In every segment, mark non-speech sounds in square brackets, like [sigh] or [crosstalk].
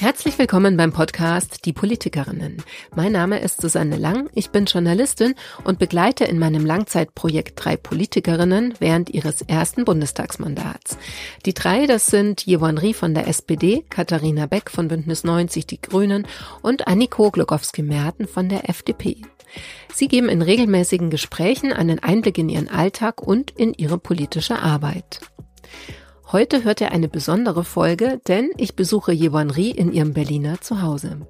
Herzlich willkommen beim Podcast Die Politikerinnen. Mein Name ist Susanne Lang, ich bin Journalistin und begleite in meinem Langzeitprojekt drei Politikerinnen während ihres ersten Bundestagsmandats. Die drei, das sind Jewon Rie von der SPD, Katharina Beck von Bündnis 90 Die Grünen und Anniko Glukowski-Merten von der FDP. Sie geben in regelmäßigen Gesprächen einen Einblick in ihren Alltag und in ihre politische Arbeit. Heute hört ihr eine besondere Folge, denn ich besuche Yvonne Rie in ihrem Berliner Zuhause.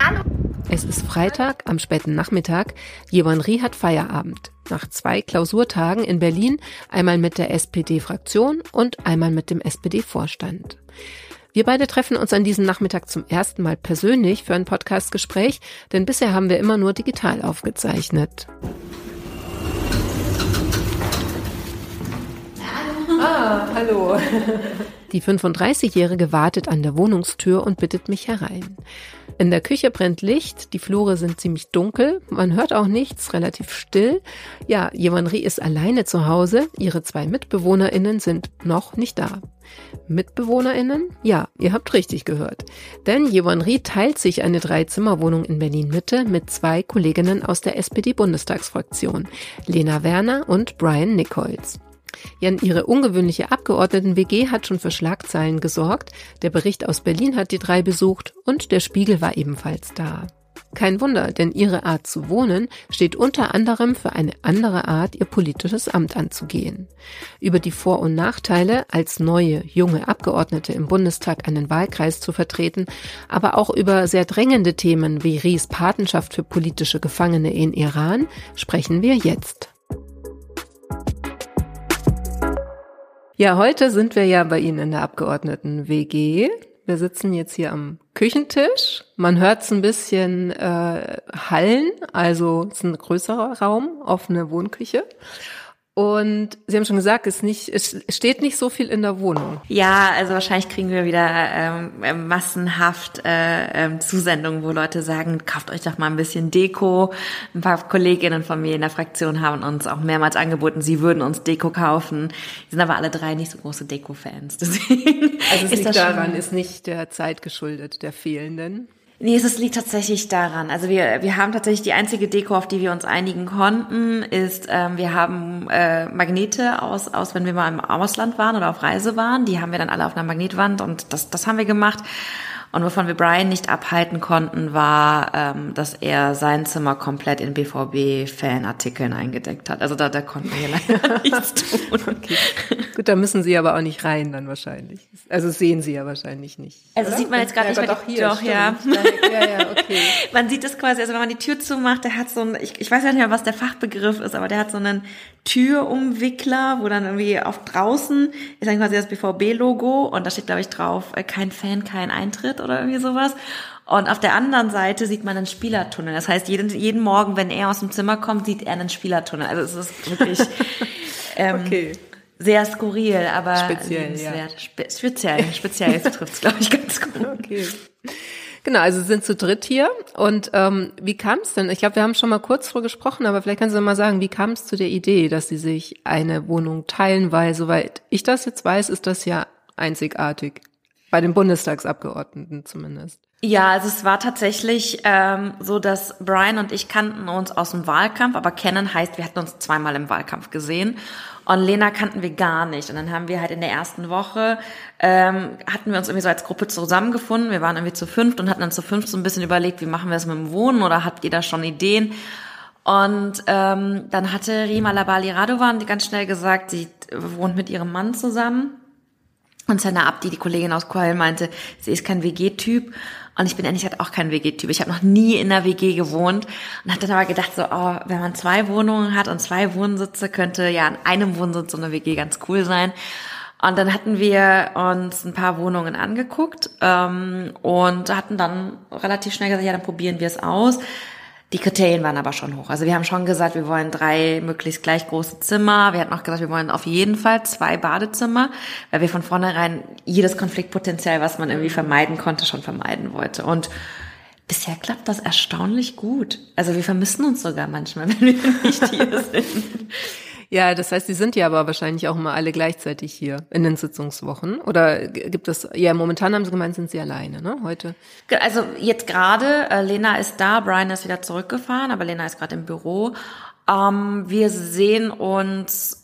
Hallo. Es ist Freitag am späten Nachmittag. Yvonne Rie hat Feierabend. Nach zwei Klausurtagen in Berlin, einmal mit der SPD-Fraktion und einmal mit dem SPD-Vorstand. Wir beide treffen uns an diesem Nachmittag zum ersten Mal persönlich für ein Podcastgespräch, denn bisher haben wir immer nur digital aufgezeichnet. Ah, hallo. Die 35-Jährige wartet an der Wohnungstür und bittet mich herein. In der Küche brennt Licht, die Flure sind ziemlich dunkel, man hört auch nichts, relativ still. Ja, Jevanri ist alleine zu Hause, ihre zwei MitbewohnerInnen sind noch nicht da. MitbewohnerInnen? Ja, ihr habt richtig gehört. Denn Jevanri teilt sich eine Dreizimmerwohnung in Berlin-Mitte mit zwei Kolleginnen aus der SPD-Bundestagsfraktion, Lena Werner und Brian Nichols. Ja, ihre ungewöhnliche Abgeordneten-WG hat schon für Schlagzeilen gesorgt. Der Bericht aus Berlin hat die drei besucht und der Spiegel war ebenfalls da. Kein Wunder, denn ihre Art zu wohnen steht unter anderem für eine andere Art, ihr politisches Amt anzugehen. Über die Vor- und Nachteile, als neue, junge Abgeordnete im Bundestag einen Wahlkreis zu vertreten, aber auch über sehr drängende Themen wie Ries Patenschaft für politische Gefangene in Iran sprechen wir jetzt. Ja, heute sind wir ja bei Ihnen in der Abgeordneten WG. Wir sitzen jetzt hier am Küchentisch. Man hört es ein bisschen äh, hallen, also es ist ein größerer Raum, offene Wohnküche. Und Sie haben schon gesagt, es, nicht, es steht nicht so viel in der Wohnung. Ja, also wahrscheinlich kriegen wir wieder ähm, massenhaft äh, ähm, Zusendungen, wo Leute sagen, kauft euch doch mal ein bisschen Deko. Ein paar Kolleginnen von mir in der Fraktion haben uns auch mehrmals angeboten, sie würden uns Deko kaufen. Die sind aber alle drei nicht so große Deko-Fans. [laughs] Deswegen also es ist liegt daran, ist nicht der Zeit geschuldet, der fehlenden. Nee, es liegt tatsächlich daran. Also wir, wir haben tatsächlich die einzige Deko, auf die wir uns einigen konnten, ist, ähm, wir haben äh, Magnete aus, aus, wenn wir mal im Ausland waren oder auf Reise waren. Die haben wir dann alle auf einer Magnetwand und das, das haben wir gemacht. Und wovon wir Brian nicht abhalten konnten, war, ähm, dass er sein Zimmer komplett in BVB-Fanartikeln eingedeckt hat. Also da, da konnten wir leider [laughs] nichts tun. Okay. Gut, da müssen Sie aber auch nicht rein dann wahrscheinlich. Also sehen Sie ja wahrscheinlich nicht. Also oder? sieht man jetzt gerade ja, nicht mehr. Doch, hier, doch [laughs] ja. ja, ja, okay. man sieht es quasi, also wenn man die Tür zumacht, der hat so ein, ich, ich weiß ja nicht mehr, was der Fachbegriff ist, aber der hat so einen Türumwickler, wo dann irgendwie auf draußen ist dann quasi das BVB-Logo und da steht, glaube ich, drauf, äh, kein Fan, kein Eintritt oder irgendwie sowas. Und auf der anderen Seite sieht man einen Spielertunnel. Das heißt, jeden, jeden Morgen, wenn er aus dem Zimmer kommt, sieht er einen Spielertunnel. Also es ist wirklich [laughs] ähm, okay. sehr skurril, aber speziell. Ja. Spe speziell, speziell trifft es, glaube ich, ganz gut. Okay. Genau, also sind zu dritt hier. Und ähm, wie kam es denn? Ich glaube, wir haben schon mal kurz vor gesprochen, aber vielleicht kannst du mal sagen, wie kam es zu der Idee, dass sie sich eine Wohnung teilen, weil soweit ich das jetzt weiß, ist das ja einzigartig. Bei den Bundestagsabgeordneten zumindest. Ja, also es war tatsächlich ähm, so, dass Brian und ich kannten uns aus dem Wahlkampf, aber kennen heißt, wir hatten uns zweimal im Wahlkampf gesehen. Und Lena kannten wir gar nicht. Und dann haben wir halt in der ersten Woche, ähm, hatten wir uns irgendwie so als Gruppe zusammengefunden. Wir waren irgendwie zu fünft und hatten dann zu fünft so ein bisschen überlegt, wie machen wir das mit dem Wohnen oder habt ihr da schon Ideen? Und ähm, dann hatte Rima Labali Radovan ganz schnell gesagt, sie wohnt mit ihrem Mann zusammen. Und Senna Abdi, die Kollegin aus Kohl, meinte, sie ist kein WG-Typ. Und ich bin ehrlich gesagt auch kein WG-Typ. Ich habe noch nie in einer WG gewohnt und hatte dann aber gedacht, so, oh, wenn man zwei Wohnungen hat und zwei Wohnsitze, könnte ja an einem Wohnsitz so eine WG ganz cool sein. Und dann hatten wir uns ein paar Wohnungen angeguckt ähm, und hatten dann relativ schnell gesagt, ja, dann probieren wir es aus. Die Kriterien waren aber schon hoch. Also wir haben schon gesagt, wir wollen drei möglichst gleich große Zimmer. Wir hatten auch gesagt, wir wollen auf jeden Fall zwei Badezimmer, weil wir von vornherein jedes Konfliktpotenzial, was man irgendwie vermeiden konnte, schon vermeiden wollte. Und bisher klappt das erstaunlich gut. Also wir vermissen uns sogar manchmal, [laughs] wenn wir nicht hier sind. Ja, das heißt, Sie sind ja aber wahrscheinlich auch immer alle gleichzeitig hier in den Sitzungswochen. Oder gibt es, ja, momentan haben Sie gemeint, sind Sie alleine, ne, heute? Also jetzt gerade, äh, Lena ist da, Brian ist wieder zurückgefahren, aber Lena ist gerade im Büro. Ähm, wir sehen uns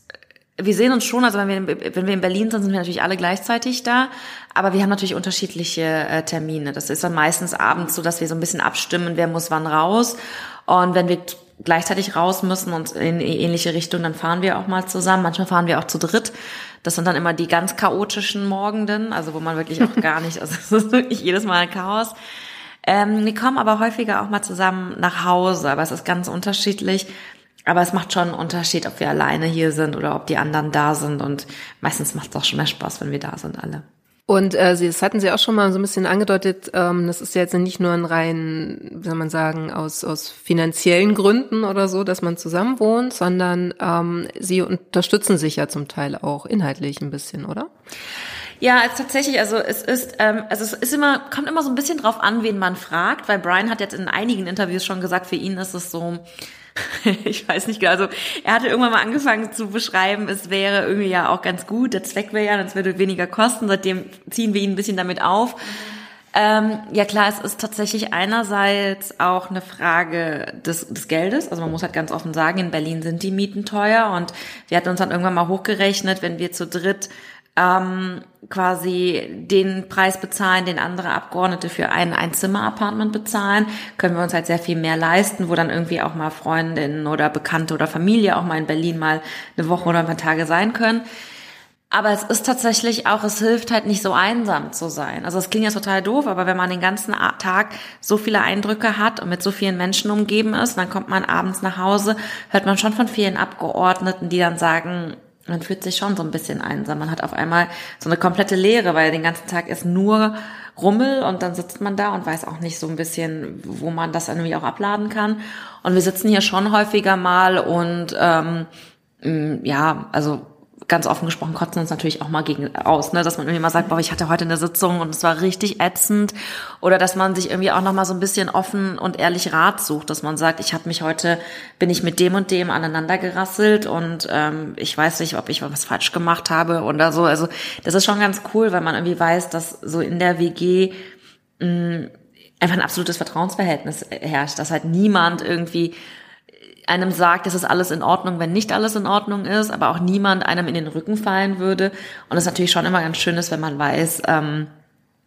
wir sehen uns schon, also wenn wir, wenn wir in Berlin sind, sind wir natürlich alle gleichzeitig da, aber wir haben natürlich unterschiedliche äh, Termine. Das ist dann meistens abends so, dass wir so ein bisschen abstimmen, wer muss wann raus. Und wenn wir gleichzeitig raus müssen und in ähnliche Richtung, dann fahren wir auch mal zusammen. Manchmal fahren wir auch zu dritt. Das sind dann immer die ganz chaotischen Morgenden, also wo man wirklich auch [laughs] gar nicht, also es ist wirklich jedes Mal ein Chaos. Ähm, wir kommen aber häufiger auch mal zusammen nach Hause, aber es ist ganz unterschiedlich. Aber es macht schon einen Unterschied, ob wir alleine hier sind oder ob die anderen da sind. Und meistens macht es auch schon mehr Spaß, wenn wir da sind alle. Und äh, Sie, das hatten Sie auch schon mal so ein bisschen angedeutet, ähm, das ist ja jetzt nicht nur ein rein, wie soll man sagen, aus, aus finanziellen Gründen oder so, dass man zusammen wohnt, sondern ähm, Sie unterstützen sich ja zum Teil auch inhaltlich ein bisschen, oder? Ja, tatsächlich, also es ist, ähm, also es ist immer, kommt immer so ein bisschen drauf an, wen man fragt, weil Brian hat jetzt in einigen Interviews schon gesagt, für ihn ist es so, [laughs] ich weiß nicht genau. Also er hatte irgendwann mal angefangen zu beschreiben, es wäre irgendwie ja auch ganz gut, der Zweck wäre ja, es würde weniger kosten. Seitdem ziehen wir ihn ein bisschen damit auf. Ähm, ja klar, es ist tatsächlich einerseits auch eine Frage des, des Geldes. Also man muss halt ganz offen sagen, in Berlin sind die Mieten teuer und wir hatten uns dann irgendwann mal hochgerechnet, wenn wir zu dritt ähm, quasi den Preis bezahlen, den andere Abgeordnete für ein Einzimmer-Apartment bezahlen, können wir uns halt sehr viel mehr leisten, wo dann irgendwie auch mal Freundinnen oder Bekannte oder Familie auch mal in Berlin mal eine Woche oder ein paar Tage sein können. Aber es ist tatsächlich auch, es hilft halt nicht so einsam zu sein. Also es klingt ja total doof, aber wenn man den ganzen Tag so viele Eindrücke hat und mit so vielen Menschen umgeben ist, dann kommt man abends nach Hause, hört man schon von vielen Abgeordneten, die dann sagen, man fühlt sich schon so ein bisschen einsam. Man hat auf einmal so eine komplette Leere, weil den ganzen Tag ist nur Rummel und dann sitzt man da und weiß auch nicht so ein bisschen, wo man das irgendwie auch abladen kann. Und wir sitzen hier schon häufiger mal und ähm, ja, also ganz offen gesprochen kotzen uns natürlich auch mal gegen aus, ne, dass man irgendwie mal sagt, boah, ich hatte heute eine Sitzung und es war richtig ätzend oder dass man sich irgendwie auch noch mal so ein bisschen offen und ehrlich Rat sucht, dass man sagt, ich habe mich heute bin ich mit dem und dem aneinander gerasselt und ähm, ich weiß nicht, ob ich was falsch gemacht habe oder so. Also das ist schon ganz cool, weil man irgendwie weiß, dass so in der WG mh, einfach ein absolutes Vertrauensverhältnis herrscht, dass halt niemand irgendwie einem sagt, es ist alles in Ordnung, wenn nicht alles in Ordnung ist, aber auch niemand einem in den Rücken fallen würde. Und es natürlich schon immer ganz schön ist, wenn man weiß, ähm,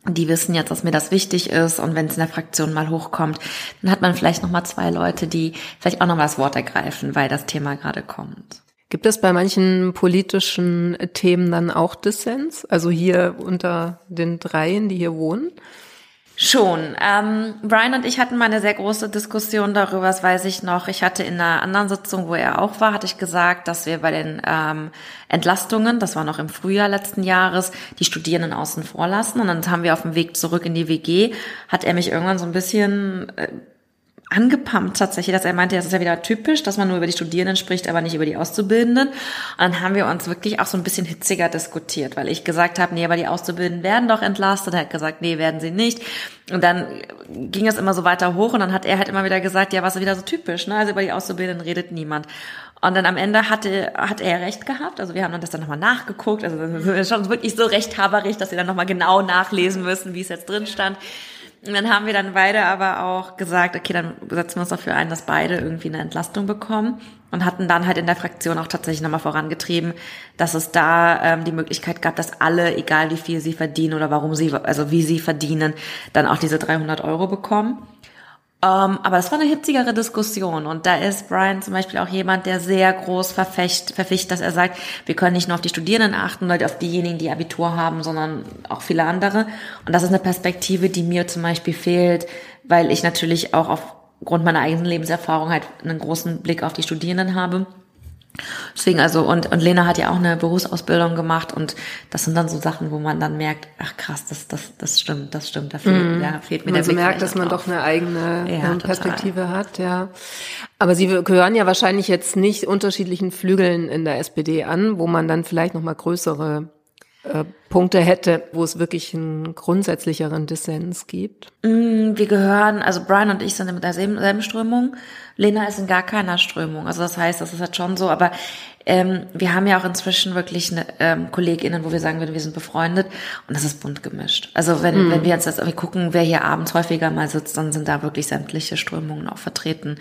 die wissen jetzt, dass mir das wichtig ist und wenn es in der Fraktion mal hochkommt, dann hat man vielleicht noch mal zwei Leute, die vielleicht auch noch mal das Wort ergreifen, weil das Thema gerade kommt. Gibt es bei manchen politischen Themen dann auch Dissens? Also hier unter den dreien, die hier wohnen? Schon. Ähm, Brian und ich hatten mal eine sehr große Diskussion darüber, das weiß ich noch. Ich hatte in einer anderen Sitzung, wo er auch war, hatte ich gesagt, dass wir bei den ähm, Entlastungen, das war noch im Frühjahr letzten Jahres, die Studierenden außen vor lassen. Und dann haben wir auf dem Weg zurück in die WG, hat er mich irgendwann so ein bisschen äh, angepumpt tatsächlich, dass er meinte, das ist ja wieder typisch, dass man nur über die Studierenden spricht, aber nicht über die Auszubildenden. Und dann haben wir uns wirklich auch so ein bisschen hitziger diskutiert, weil ich gesagt habe, nee, aber die Auszubildenden werden doch entlastet. Er hat gesagt, nee, werden sie nicht. Und dann ging es immer so weiter hoch und dann hat er halt immer wieder gesagt, ja, was ist wieder so typisch, ne? Also über die Auszubildenden redet niemand. Und dann am Ende hatte, hat er recht gehabt. Also wir haben dann das dann nochmal nachgeguckt. Also das ist schon wirklich so rechthaberig, dass wir dann nochmal genau nachlesen müssen, wie es jetzt drin stand. Und dann haben wir dann beide aber auch gesagt, okay, dann setzen wir uns dafür ein, dass beide irgendwie eine Entlastung bekommen und hatten dann halt in der Fraktion auch tatsächlich nochmal vorangetrieben, dass es da ähm, die Möglichkeit gab, dass alle, egal wie viel sie verdienen oder warum sie, also wie sie verdienen, dann auch diese 300 Euro bekommen. Um, ähm, aber es war eine hitzigere Diskussion und da ist Brian zum Beispiel auch jemand, der sehr groß verfecht, verficht, dass er sagt, wir können nicht nur auf die Studierenden achten, Leute auf diejenigen, die Abitur haben, sondern auch viele andere. Und das ist eine Perspektive, die mir zum Beispiel fehlt, weil ich natürlich auch aufgrund meiner eigenen Lebenserfahrung halt einen großen Blick auf die Studierenden habe. Deswegen also, und, und Lena hat ja auch eine Berufsausbildung gemacht und das sind dann so Sachen, wo man dann merkt, ach krass, das, das, das stimmt, das stimmt, da fehlt, mm. ja, fehlt mir man der so Blick merkt, dass man doch eine eigene ja, Perspektive total. hat, ja. Aber Sie gehören ja wahrscheinlich jetzt nicht unterschiedlichen Flügeln in der SPD an, wo man dann vielleicht nochmal größere äh, Punkte hätte, wo es wirklich einen grundsätzlicheren Dissens gibt? Mm, wir gehören, also Brian und ich sind in derselben Strömung. Lena ist in gar keiner Strömung. Also das heißt, das ist halt schon so, aber ähm, wir haben ja auch inzwischen wirklich eine, ähm, KollegInnen, wo wir sagen würden, wir sind befreundet und das ist bunt gemischt. Also wenn, mhm. wenn wir jetzt das irgendwie gucken, wer hier abends häufiger mal sitzt, dann sind da wirklich sämtliche Strömungen auch vertreten.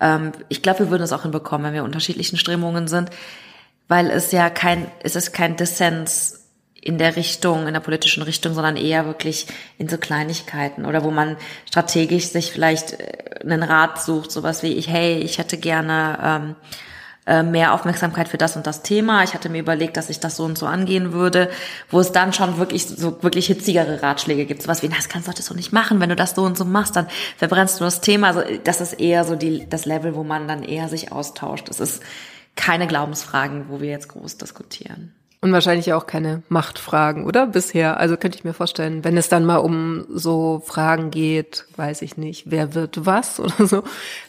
Ähm, ich glaube, wir würden es auch hinbekommen, wenn wir unterschiedlichen Strömungen sind, weil es ja kein, es ist kein Dissens in der Richtung, in der politischen Richtung, sondern eher wirklich in so Kleinigkeiten oder wo man strategisch sich vielleicht äh, einen Rat sucht, sowas wie ich, hey, ich hätte gerne ähm, äh, mehr Aufmerksamkeit für das und das Thema. Ich hatte mir überlegt, dass ich das so und so angehen würde, wo es dann schon wirklich so wirklich hitzigere Ratschläge gibt. Sowas wie, das kannst du so nicht machen. Wenn du das so und so machst, dann verbrennst du das Thema. Also das ist eher so die, das Level, wo man dann eher sich austauscht. Es ist keine Glaubensfragen, wo wir jetzt groß diskutieren. Und wahrscheinlich auch keine Machtfragen, oder? Bisher. Also könnte ich mir vorstellen, wenn es dann mal um so Fragen geht, weiß ich nicht, wer wird was [laughs] oder so,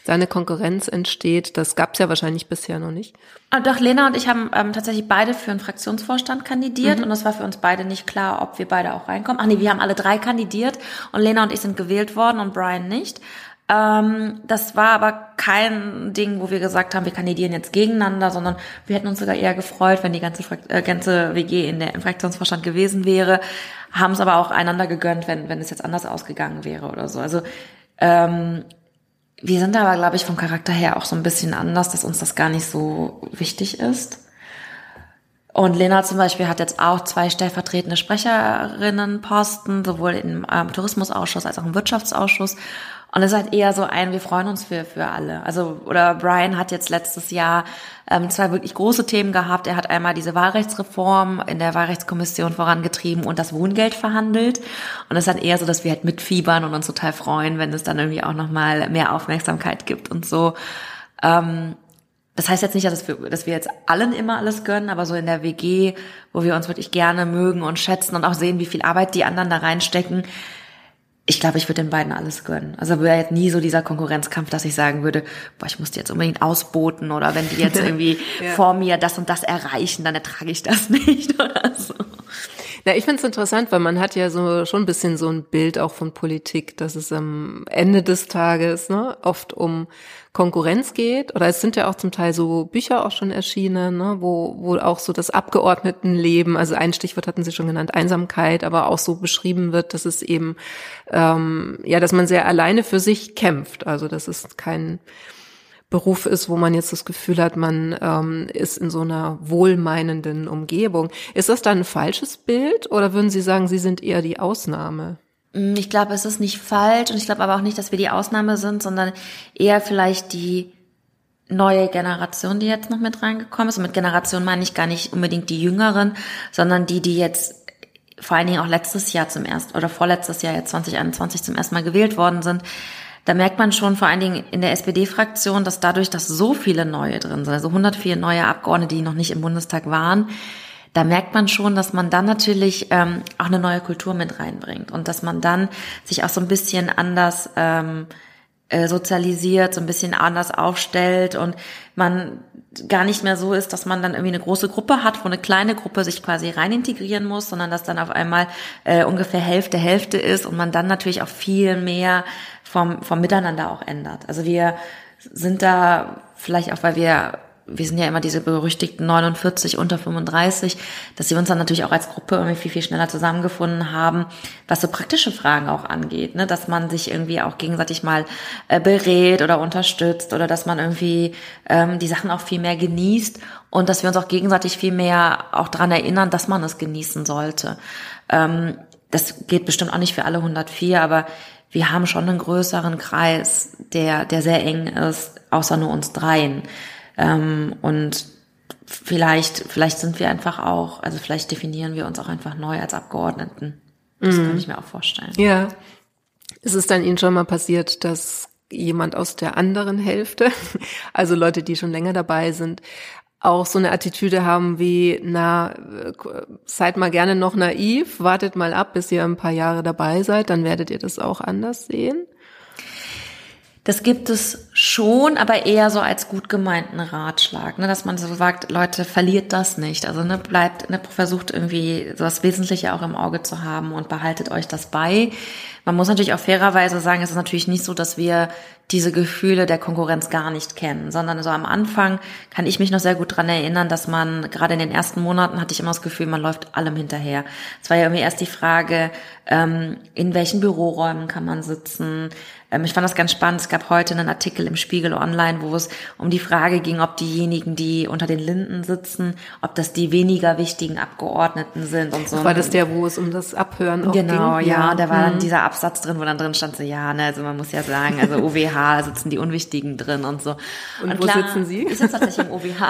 da eine Konkurrenz entsteht, das gab es ja wahrscheinlich bisher noch nicht. Ah, doch, Lena und ich haben ähm, tatsächlich beide für einen Fraktionsvorstand kandidiert mhm. und es war für uns beide nicht klar, ob wir beide auch reinkommen. Ach nee, wir haben alle drei kandidiert und Lena und ich sind gewählt worden und Brian nicht. Ähm, das war aber kein Ding, wo wir gesagt haben, wir kandidieren jetzt gegeneinander, sondern wir hätten uns sogar eher gefreut, wenn die ganze, äh, ganze WG in der, im Fraktionsvorstand gewesen wäre, haben es aber auch einander gegönnt, wenn, wenn es jetzt anders ausgegangen wäre oder so. Also ähm, wir sind aber, glaube ich, vom Charakter her auch so ein bisschen anders, dass uns das gar nicht so wichtig ist. Und Lena zum Beispiel hat jetzt auch zwei stellvertretende Sprecherinnenposten, sowohl im ähm, Tourismusausschuss als auch im Wirtschaftsausschuss. Und es ist halt eher so ein, wir freuen uns für, für alle. Also, oder Brian hat jetzt letztes Jahr ähm, zwei wirklich große Themen gehabt. Er hat einmal diese Wahlrechtsreform in der Wahlrechtskommission vorangetrieben und das Wohngeld verhandelt. Und es ist halt eher so, dass wir halt mitfiebern und uns total freuen, wenn es dann irgendwie auch nochmal mehr Aufmerksamkeit gibt und so. Ähm, das heißt jetzt nicht, dass wir, dass wir jetzt allen immer alles gönnen, aber so in der WG, wo wir uns wirklich gerne mögen und schätzen und auch sehen, wie viel Arbeit die anderen da reinstecken, ich glaube, ich würde den beiden alles gönnen. Also wäre jetzt nie so dieser Konkurrenzkampf, dass ich sagen würde, boah, ich muss die jetzt unbedingt ausboten oder wenn die jetzt [laughs] irgendwie ja. vor mir das und das erreichen, dann ertrage ich das [laughs] nicht oder so. Na, ich finde es interessant, weil man hat ja so schon ein bisschen so ein Bild auch von Politik, dass es am Ende des Tages ne, oft um Konkurrenz geht. Oder es sind ja auch zum Teil so Bücher auch schon erschienen, ne, wo, wo auch so das Abgeordnetenleben, also ein Stichwort hatten Sie schon genannt, Einsamkeit, aber auch so beschrieben wird, dass es eben, ähm, ja, dass man sehr alleine für sich kämpft. Also das ist kein Beruf ist, wo man jetzt das Gefühl hat, man ähm, ist in so einer wohlmeinenden Umgebung. Ist das dann ein falsches Bild oder würden Sie sagen, Sie sind eher die Ausnahme? Mm, ich glaube, es ist nicht falsch und ich glaube aber auch nicht, dass wir die Ausnahme sind, sondern eher vielleicht die neue Generation, die jetzt noch mit reingekommen ist. Und mit Generation meine ich gar nicht unbedingt die Jüngeren, sondern die, die jetzt vor allen Dingen auch letztes Jahr zum ersten oder vorletztes Jahr jetzt 2021 zum ersten Mal gewählt worden sind da merkt man schon vor allen Dingen in der SPD-Fraktion, dass dadurch, dass so viele neue drin sind, also 104 neue Abgeordnete, die noch nicht im Bundestag waren, da merkt man schon, dass man dann natürlich ähm, auch eine neue Kultur mit reinbringt und dass man dann sich auch so ein bisschen anders ähm, äh, sozialisiert, so ein bisschen anders aufstellt und man gar nicht mehr so ist, dass man dann irgendwie eine große Gruppe hat, wo eine kleine Gruppe sich quasi rein integrieren muss, sondern dass dann auf einmal äh, ungefähr Hälfte Hälfte ist und man dann natürlich auch viel mehr vom, vom Miteinander auch ändert. Also wir sind da vielleicht auch, weil wir wir sind ja immer diese berüchtigten 49 unter 35, dass sie uns dann natürlich auch als Gruppe irgendwie viel, viel schneller zusammengefunden haben, was so praktische Fragen auch angeht, ne? dass man sich irgendwie auch gegenseitig mal äh, berät oder unterstützt oder dass man irgendwie ähm, die Sachen auch viel mehr genießt und dass wir uns auch gegenseitig viel mehr auch dran erinnern, dass man es genießen sollte. Ähm, das geht bestimmt auch nicht für alle 104, aber wir haben schon einen größeren Kreis, der, der sehr eng ist, außer nur uns dreien. Ähm, und vielleicht, vielleicht sind wir einfach auch, also vielleicht definieren wir uns auch einfach neu als Abgeordneten. Das mm. kann ich mir auch vorstellen. Ja. Ist es dann Ihnen schon mal passiert, dass jemand aus der anderen Hälfte, [laughs] also Leute, die schon länger dabei sind, auch so eine Attitüde haben wie, na, seid mal gerne noch naiv, wartet mal ab, bis ihr ein paar Jahre dabei seid, dann werdet ihr das auch anders sehen. Das gibt es schon, aber eher so als gut gemeinten Ratschlag, ne, dass man so sagt, Leute, verliert das nicht. Also ne, bleibt, ne, versucht irgendwie so das Wesentliche auch im Auge zu haben und behaltet euch das bei. Man muss natürlich auch fairerweise sagen, es ist natürlich nicht so, dass wir diese Gefühle der Konkurrenz gar nicht kennen, sondern so am Anfang kann ich mich noch sehr gut dran erinnern, dass man gerade in den ersten Monaten hatte ich immer das Gefühl, man läuft allem hinterher. Es war ja irgendwie erst die Frage, ähm, in welchen Büroräumen kann man sitzen, ähm, ich fand das ganz spannend. Es gab heute einen Artikel im Spiegel Online, wo es um die Frage ging, ob diejenigen, die unter den Linden sitzen, ob das die weniger wichtigen Abgeordneten sind und so. War das der, wo es um das Abhören auch genau, ging? ja, da war dann mhm. dieser Absatz drin, wo dann drin stand so, ja, ne, also man muss ja sagen, also [laughs] OWH sitzen die Unwichtigen drin und so. Und, und wo klar, sitzen Sie? Ich sitze tatsächlich im OWH. [laughs] ja,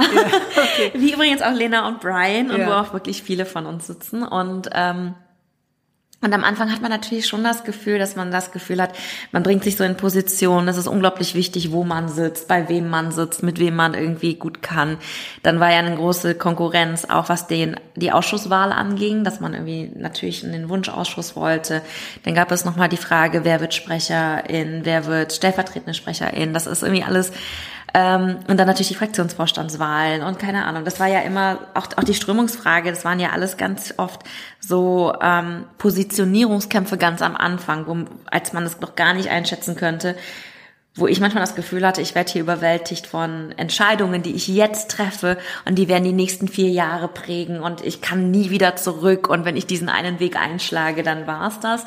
okay. Wie übrigens auch Lena und Brian und ja. wo auch wirklich viele von uns sitzen und ähm, und am Anfang hat man natürlich schon das Gefühl, dass man das Gefühl hat, man bringt sich so in Position, es ist unglaublich wichtig, wo man sitzt, bei wem man sitzt, mit wem man irgendwie gut kann. Dann war ja eine große Konkurrenz, auch was den, die Ausschusswahl anging, dass man irgendwie natürlich in den Wunschausschuss wollte. Dann gab es nochmal die Frage, wer wird Sprecherin, wer wird stellvertretende Sprecherin. Das ist irgendwie alles ähm, und dann natürlich die Fraktionsvorstandswahlen und keine Ahnung. Das war ja immer auch, auch die Strömungsfrage. Das waren ja alles ganz oft so ähm, Positionierungskämpfe ganz am Anfang, wo, als man es noch gar nicht einschätzen könnte wo ich manchmal das Gefühl hatte, ich werde hier überwältigt von Entscheidungen, die ich jetzt treffe und die werden die nächsten vier Jahre prägen und ich kann nie wieder zurück und wenn ich diesen einen Weg einschlage, dann war's das.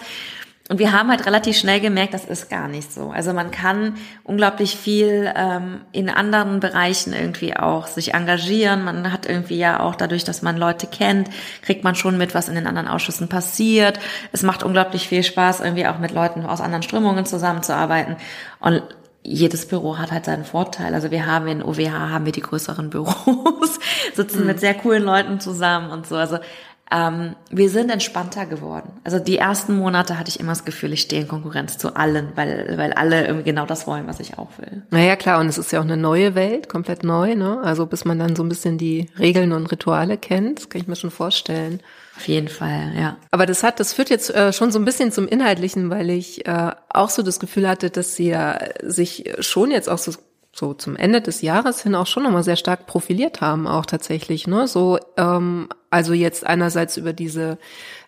Und wir haben halt relativ schnell gemerkt, das ist gar nicht so. Also man kann unglaublich viel ähm, in anderen Bereichen irgendwie auch sich engagieren. Man hat irgendwie ja auch dadurch, dass man Leute kennt, kriegt man schon mit, was in den anderen Ausschüssen passiert. Es macht unglaublich viel Spaß, irgendwie auch mit Leuten aus anderen Strömungen zusammenzuarbeiten. Und jedes Büro hat halt seinen Vorteil. Also wir haben in OWH haben wir die größeren [laughs] Büros, sitzen mhm. mit sehr coolen Leuten zusammen und so. Also ähm, wir sind entspannter geworden. Also die ersten Monate hatte ich immer das Gefühl, ich stehe in Konkurrenz zu allen, weil, weil alle irgendwie genau das wollen, was ich auch will. Naja, klar, und es ist ja auch eine neue Welt, komplett neu, ne? Also bis man dann so ein bisschen die Regeln und Rituale kennt, das kann ich mir schon vorstellen. Auf jeden Fall, ja. Aber das hat, das führt jetzt äh, schon so ein bisschen zum Inhaltlichen, weil ich äh, auch so das Gefühl hatte, dass sie ja sich schon jetzt auch so so zum Ende des Jahres hin auch schon nochmal sehr stark profiliert haben, auch tatsächlich. Ne? So, ähm, also jetzt einerseits über diese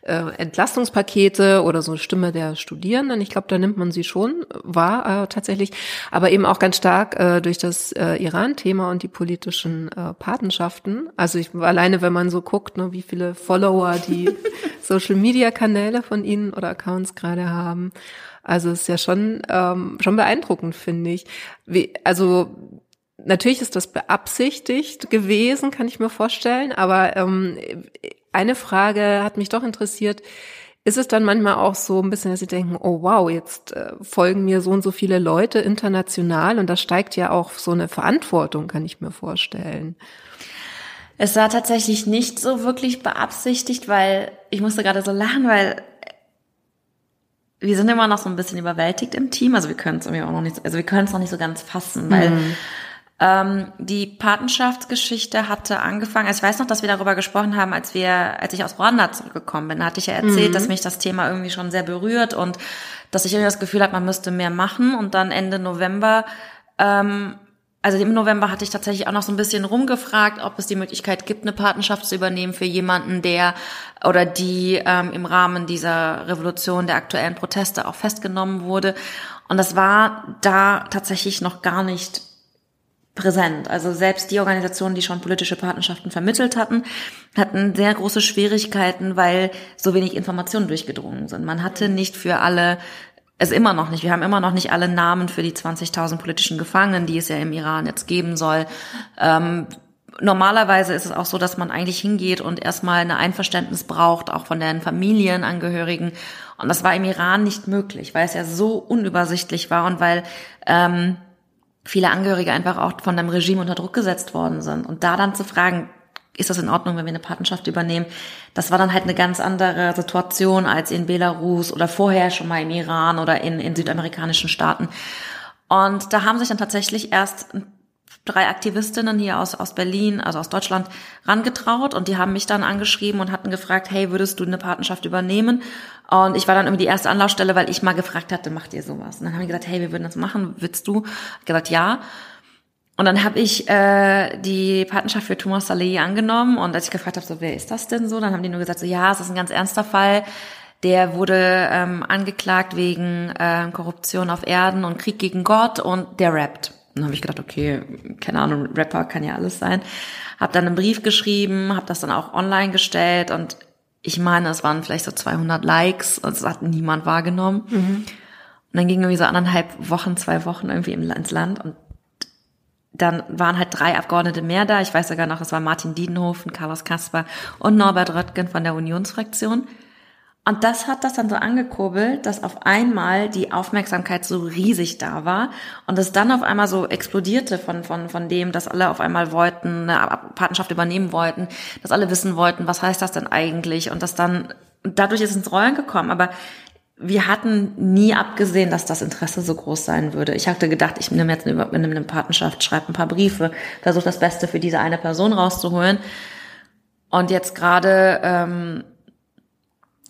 äh, Entlastungspakete oder so Stimme der Studierenden, ich glaube, da nimmt man sie schon wahr äh, tatsächlich, aber eben auch ganz stark äh, durch das äh, Iran-Thema und die politischen äh, Patenschaften. Also ich alleine, wenn man so guckt, ne, wie viele Follower die [laughs] Social-Media-Kanäle von ihnen oder Accounts gerade haben. Also ist ja schon ähm, schon beeindruckend, finde ich. Wie, also natürlich ist das beabsichtigt gewesen, kann ich mir vorstellen. Aber ähm, eine Frage hat mich doch interessiert. Ist es dann manchmal auch so ein bisschen, dass Sie denken, oh wow, jetzt äh, folgen mir so und so viele Leute international und da steigt ja auch so eine Verantwortung, kann ich mir vorstellen. Es war tatsächlich nicht so wirklich beabsichtigt, weil ich musste gerade so lachen, weil wir sind immer noch so ein bisschen überwältigt im Team. Also wir können es irgendwie auch noch nicht, also wir können es noch nicht so ganz fassen, weil mhm. ähm, die Patenschaftsgeschichte hatte angefangen. Also ich weiß noch, dass wir darüber gesprochen haben, als wir, als ich aus Ruanda zurückgekommen bin. Da hatte ich ja erzählt, mhm. dass mich das Thema irgendwie schon sehr berührt und dass ich irgendwie das Gefühl habe, man müsste mehr machen. Und dann Ende November ähm, also im November hatte ich tatsächlich auch noch so ein bisschen rumgefragt, ob es die Möglichkeit gibt, eine Patenschaft zu übernehmen für jemanden, der oder die ähm, im Rahmen dieser Revolution der aktuellen Proteste auch festgenommen wurde. Und das war da tatsächlich noch gar nicht präsent. Also selbst die Organisationen, die schon politische Patenschaften vermittelt hatten, hatten sehr große Schwierigkeiten, weil so wenig Informationen durchgedrungen sind. Man hatte nicht für alle es immer noch nicht. Wir haben immer noch nicht alle Namen für die 20.000 politischen Gefangenen, die es ja im Iran jetzt geben soll. Ähm, normalerweise ist es auch so, dass man eigentlich hingeht und erstmal eine Einverständnis braucht, auch von den Familienangehörigen. Und das war im Iran nicht möglich, weil es ja so unübersichtlich war und weil ähm, viele Angehörige einfach auch von dem Regime unter Druck gesetzt worden sind. Und da dann zu fragen, ist das in Ordnung, wenn wir eine Patenschaft übernehmen? Das war dann halt eine ganz andere Situation als in Belarus oder vorher schon mal im Iran oder in, in südamerikanischen Staaten. Und da haben sich dann tatsächlich erst drei Aktivistinnen hier aus, aus Berlin, also aus Deutschland, rangetraut und die haben mich dann angeschrieben und hatten gefragt, hey, würdest du eine Patenschaft übernehmen? Und ich war dann irgendwie die erste Anlaufstelle, weil ich mal gefragt hatte, macht ihr sowas? Und dann haben die gesagt, hey, wir würden das machen, willst du? Ich gesagt, ja. Und dann habe ich äh, die Patenschaft für Thomas Saleh angenommen und als ich gefragt habe, so wer ist das denn so, dann haben die nur gesagt, so ja, es ist ein ganz ernster Fall. Der wurde ähm, angeklagt wegen äh, Korruption auf Erden und Krieg gegen Gott und der rappt. dann habe ich gedacht, okay, keine Ahnung, Rapper kann ja alles sein. Hab dann einen Brief geschrieben, habe das dann auch online gestellt und ich meine, es waren vielleicht so 200 Likes und es hat niemand wahrgenommen. Mhm. Und dann ging irgendwie so anderthalb Wochen, zwei Wochen irgendwie ins Land und dann waren halt drei Abgeordnete mehr da. Ich weiß sogar noch, es war Martin Diedenhofen, Carlos Kasper und Norbert Röttgen von der Unionsfraktion. Und das hat das dann so angekurbelt, dass auf einmal die Aufmerksamkeit so riesig da war und es dann auf einmal so explodierte von, von, von dem, dass alle auf einmal wollten, eine Patenschaft übernehmen wollten, dass alle wissen wollten, was heißt das denn eigentlich und das dann, dadurch ist es ins Rollen gekommen. Aber wir hatten nie abgesehen, dass das Interesse so groß sein würde. Ich hatte gedacht, ich nehme jetzt eine, nehme eine Patenschaft, schreibe ein paar Briefe, versuche das Beste für diese eine Person rauszuholen. Und jetzt gerade, ähm,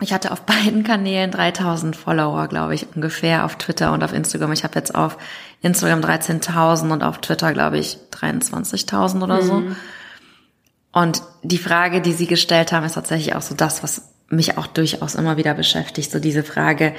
ich hatte auf beiden Kanälen 3000 Follower, glaube ich, ungefähr auf Twitter und auf Instagram. Ich habe jetzt auf Instagram 13.000 und auf Twitter, glaube ich, 23.000 oder so. Mhm. Und die Frage, die Sie gestellt haben, ist tatsächlich auch so das, was mich auch durchaus immer wieder beschäftigt, so diese Frage,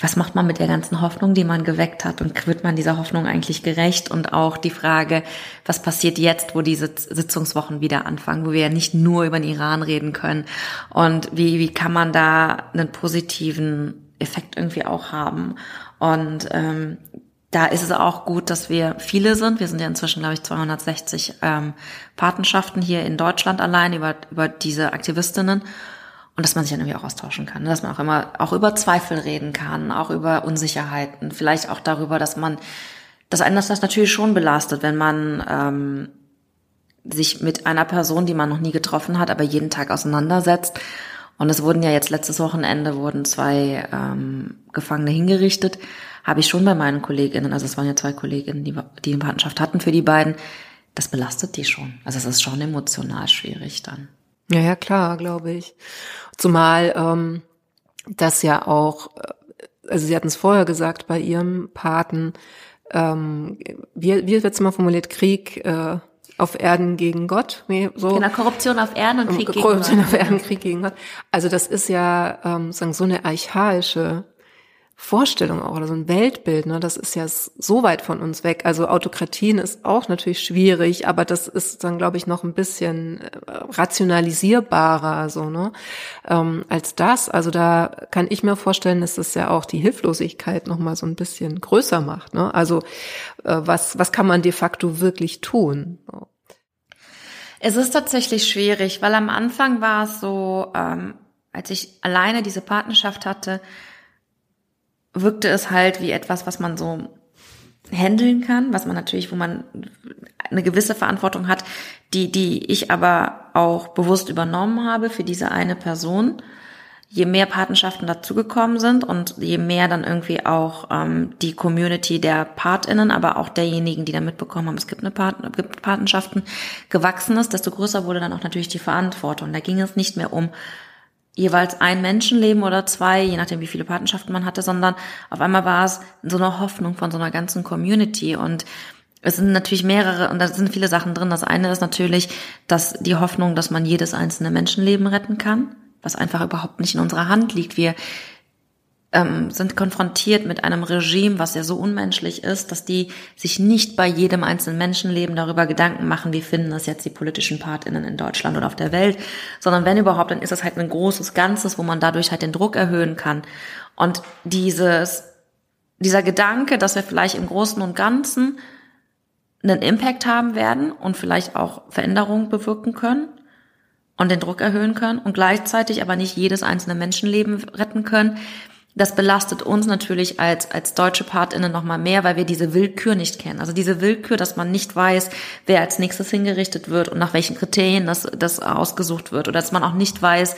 was macht man mit der ganzen Hoffnung, die man geweckt hat und wird man dieser Hoffnung eigentlich gerecht? Und auch die Frage, was passiert jetzt, wo diese Sitzungswochen wieder anfangen, wo wir ja nicht nur über den Iran reden können und wie, wie kann man da einen positiven Effekt irgendwie auch haben? Und ähm, da ist es auch gut, dass wir viele sind. Wir sind ja inzwischen, glaube ich, 260 ähm, Patenschaften hier in Deutschland allein über, über diese Aktivistinnen. Und dass man sich dann irgendwie auch austauschen kann, ne? dass man auch immer auch über Zweifel reden kann, auch über Unsicherheiten, vielleicht auch darüber, dass man, dass einen das natürlich schon belastet, wenn man ähm, sich mit einer Person, die man noch nie getroffen hat, aber jeden Tag auseinandersetzt. Und es wurden ja jetzt letztes Wochenende wurden zwei ähm, Gefangene hingerichtet. Habe ich schon bei meinen Kolleginnen, also es waren ja zwei Kolleginnen, die, die eine Partnerschaft hatten für die beiden, das belastet die schon. Also es ist schon emotional schwierig dann. Ja, ja, klar, glaube ich. Zumal ähm, das ja auch, äh, also Sie hatten es vorher gesagt, bei Ihrem Paten, ähm, wie, wie wird es mal formuliert, Krieg äh, auf Erden gegen Gott. So. Genau, Korruption auf Erden und Krieg gegen Gott. Korruption auf Erden, Krieg gegen Gott. Also das ist ja ähm, sagen so eine archaische Vorstellung auch oder so ein Weltbild, ne, das ist ja so weit von uns weg. Also Autokratien ist auch natürlich schwierig, aber das ist dann, glaube ich, noch ein bisschen äh, rationalisierbarer so, ne, ähm, als das. Also da kann ich mir vorstellen, dass das ja auch die Hilflosigkeit noch mal so ein bisschen größer macht. Ne? Also äh, was was kann man de facto wirklich tun? Es ist tatsächlich schwierig, weil am Anfang war es so, ähm, als ich alleine diese Partnerschaft hatte wirkte es halt wie etwas, was man so handeln kann, was man natürlich, wo man eine gewisse Verantwortung hat, die, die ich aber auch bewusst übernommen habe für diese eine Person. Je mehr Patenschaften dazugekommen sind und je mehr dann irgendwie auch ähm, die Community der PartInnen, aber auch derjenigen, die da mitbekommen haben, es gibt eine Pat gibt Patenschaften, gewachsen ist, desto größer wurde dann auch natürlich die Verantwortung. Da ging es nicht mehr um jeweils ein Menschenleben oder zwei, je nachdem, wie viele Patenschaften man hatte, sondern auf einmal war es so eine Hoffnung von so einer ganzen Community und es sind natürlich mehrere und da sind viele Sachen drin. Das eine ist natürlich, dass die Hoffnung, dass man jedes einzelne Menschenleben retten kann, was einfach überhaupt nicht in unserer Hand liegt. Wir ähm, sind konfrontiert mit einem Regime, was ja so unmenschlich ist, dass die sich nicht bei jedem einzelnen Menschenleben darüber Gedanken machen, wie finden das jetzt die politischen Partinnen in Deutschland oder auf der Welt, sondern wenn überhaupt, dann ist das halt ein großes Ganzes, wo man dadurch halt den Druck erhöhen kann. Und dieses, dieser Gedanke, dass wir vielleicht im Großen und Ganzen einen Impact haben werden und vielleicht auch Veränderungen bewirken können und den Druck erhöhen können und gleichzeitig aber nicht jedes einzelne Menschenleben retten können, das belastet uns natürlich als, als deutsche PartInnen nochmal mehr, weil wir diese Willkür nicht kennen. Also diese Willkür, dass man nicht weiß, wer als nächstes hingerichtet wird und nach welchen Kriterien das, das ausgesucht wird. Oder dass man auch nicht weiß,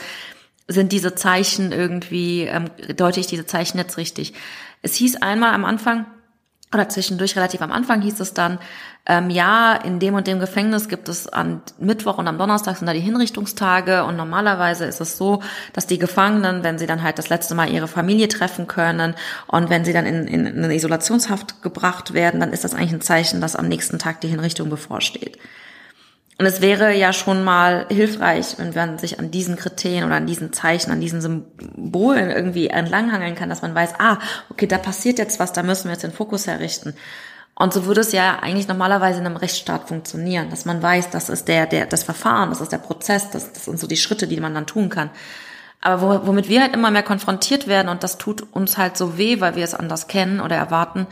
sind diese Zeichen irgendwie, ähm, deute ich diese Zeichen jetzt richtig. Es hieß einmal am Anfang, oder zwischendurch relativ am Anfang hieß es dann, ähm, ja, in dem und dem Gefängnis gibt es an Mittwoch und am Donnerstag sind da die Hinrichtungstage und normalerweise ist es so, dass die Gefangenen, wenn sie dann halt das letzte Mal ihre Familie treffen können und wenn sie dann in, in, in eine Isolationshaft gebracht werden, dann ist das eigentlich ein Zeichen, dass am nächsten Tag die Hinrichtung bevorsteht. Und es wäre ja schon mal hilfreich, wenn man sich an diesen Kriterien oder an diesen Zeichen, an diesen Symbolen irgendwie entlanghangeln kann, dass man weiß, ah, okay, da passiert jetzt was, da müssen wir jetzt den Fokus herrichten. Und so würde es ja eigentlich normalerweise in einem Rechtsstaat funktionieren, dass man weiß, das ist der, der, das Verfahren, das ist der Prozess, das, das sind so die Schritte, die man dann tun kann. Aber womit wir halt immer mehr konfrontiert werden und das tut uns halt so weh, weil wir es anders kennen oder erwarten,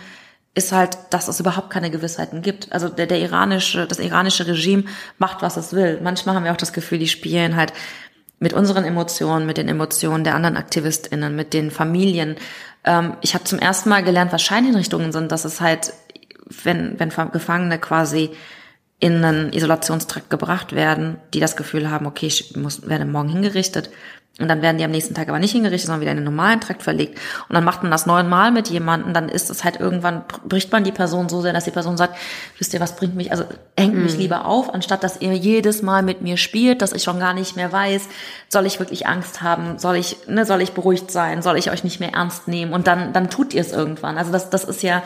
ist halt, dass es überhaupt keine Gewissheiten gibt. Also der, der iranische, das iranische Regime macht, was es will. Manchmal haben wir auch das Gefühl, die spielen halt mit unseren Emotionen, mit den Emotionen der anderen AktivistInnen, mit den Familien. Ähm, ich habe zum ersten Mal gelernt, was Scheinhinrichtungen sind, dass es halt, wenn, wenn Gefangene quasi in einen Isolationstrakt gebracht werden, die das Gefühl haben, okay, ich muss, werde morgen hingerichtet, und dann werden die am nächsten Tag aber nicht hingerichtet, sondern wieder in den normalen Trakt verlegt. Und dann macht man das neunmal mit jemandem, dann ist es halt irgendwann, bricht man die Person so sehr, dass die Person sagt, wisst ihr, was bringt mich, also hängt mich mhm. lieber auf, anstatt dass ihr jedes Mal mit mir spielt, dass ich schon gar nicht mehr weiß, soll ich wirklich Angst haben, soll ich, ne, soll ich beruhigt sein, soll ich euch nicht mehr ernst nehmen? Und dann, dann tut ihr es irgendwann. Also das, das ist ja,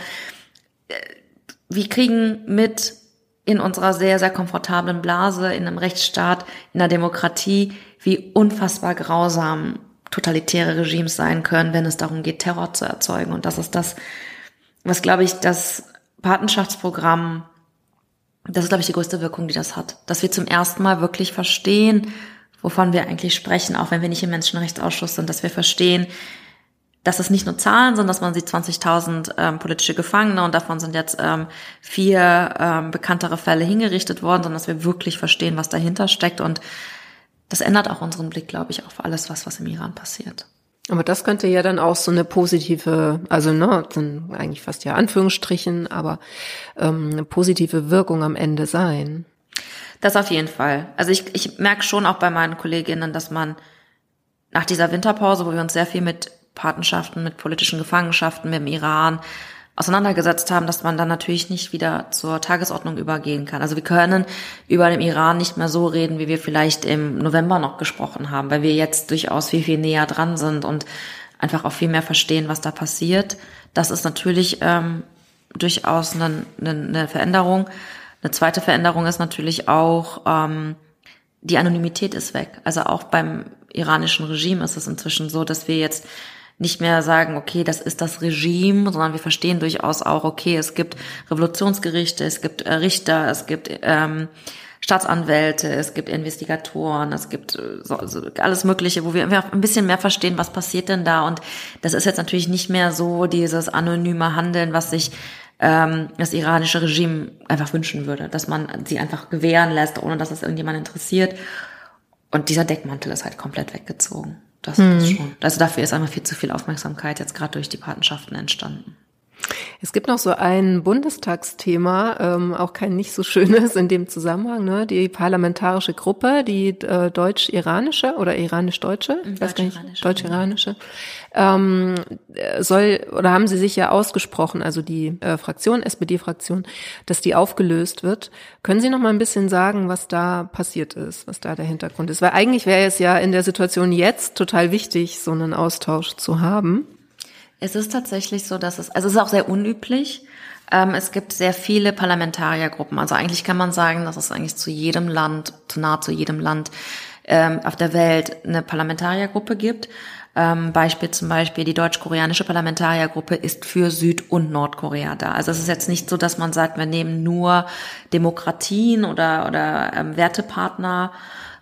äh, wir kriegen mit in unserer sehr, sehr komfortablen Blase, in einem Rechtsstaat, in einer Demokratie, wie unfassbar grausam totalitäre Regimes sein können, wenn es darum geht, Terror zu erzeugen. Und das ist das, was, glaube ich, das Patenschaftsprogramm, das ist, glaube ich, die größte Wirkung, die das hat. Dass wir zum ersten Mal wirklich verstehen, wovon wir eigentlich sprechen, auch wenn wir nicht im Menschenrechtsausschuss sind, dass wir verstehen, dass es nicht nur Zahlen sind, dass man sieht 20.000 ähm, politische Gefangene und davon sind jetzt ähm, vier ähm, bekanntere Fälle hingerichtet worden, sondern dass wir wirklich verstehen, was dahinter steckt und das ändert auch unseren Blick, glaube ich, auf alles, was, was im Iran passiert. Aber das könnte ja dann auch so eine positive, also ne, dann eigentlich fast ja Anführungsstrichen, aber ähm, eine positive Wirkung am Ende sein. Das auf jeden Fall. Also ich, ich merke schon auch bei meinen Kolleginnen, dass man nach dieser Winterpause, wo wir uns sehr viel mit Patenschaften, mit politischen Gefangenschaften, mit dem Iran auseinandergesetzt haben, dass man dann natürlich nicht wieder zur Tagesordnung übergehen kann. Also wir können über den Iran nicht mehr so reden, wie wir vielleicht im November noch gesprochen haben, weil wir jetzt durchaus viel, viel näher dran sind und einfach auch viel mehr verstehen, was da passiert. Das ist natürlich ähm, durchaus eine, eine Veränderung. Eine zweite Veränderung ist natürlich auch, ähm, die Anonymität ist weg. Also auch beim iranischen Regime ist es inzwischen so, dass wir jetzt nicht mehr sagen, okay, das ist das Regime, sondern wir verstehen durchaus auch, okay, es gibt Revolutionsgerichte, es gibt äh, Richter, es gibt ähm, Staatsanwälte, es gibt Investigatoren, es gibt äh, so, so alles Mögliche, wo wir ein bisschen mehr verstehen, was passiert denn da. Und das ist jetzt natürlich nicht mehr so dieses anonyme Handeln, was sich ähm, das iranische Regime einfach wünschen würde, dass man sie einfach gewähren lässt, ohne dass es irgendjemand interessiert. Und dieser Deckmantel ist halt komplett weggezogen. Das, mhm. das schon. Also dafür ist einmal viel zu viel Aufmerksamkeit jetzt gerade durch die Patenschaften entstanden. Es gibt noch so ein Bundestagsthema, ähm, auch kein nicht so schönes in dem Zusammenhang, ne? Die parlamentarische Gruppe, die äh, deutsch-iranische oder iranisch-deutsche, deutsch-iranische, deutsch-iranische, ähm, soll oder haben sie sich ja ausgesprochen, also die äh, Fraktion, SPD-Fraktion, dass die aufgelöst wird. Können Sie noch mal ein bisschen sagen, was da passiert ist, was da der Hintergrund ist? Weil eigentlich wäre es ja in der Situation jetzt total wichtig, so einen Austausch zu haben. Es ist tatsächlich so, dass es, also es ist auch sehr unüblich. Ähm, es gibt sehr viele Parlamentariergruppen. Also eigentlich kann man sagen, dass es eigentlich zu jedem Land, zu nahezu jedem Land ähm, auf der Welt eine Parlamentariergruppe gibt. Ähm, Beispiel zum Beispiel die deutsch-koreanische Parlamentariergruppe ist für Süd- und Nordkorea da. Also es ist jetzt nicht so, dass man sagt, wir nehmen nur Demokratien oder, oder ähm, Wertepartner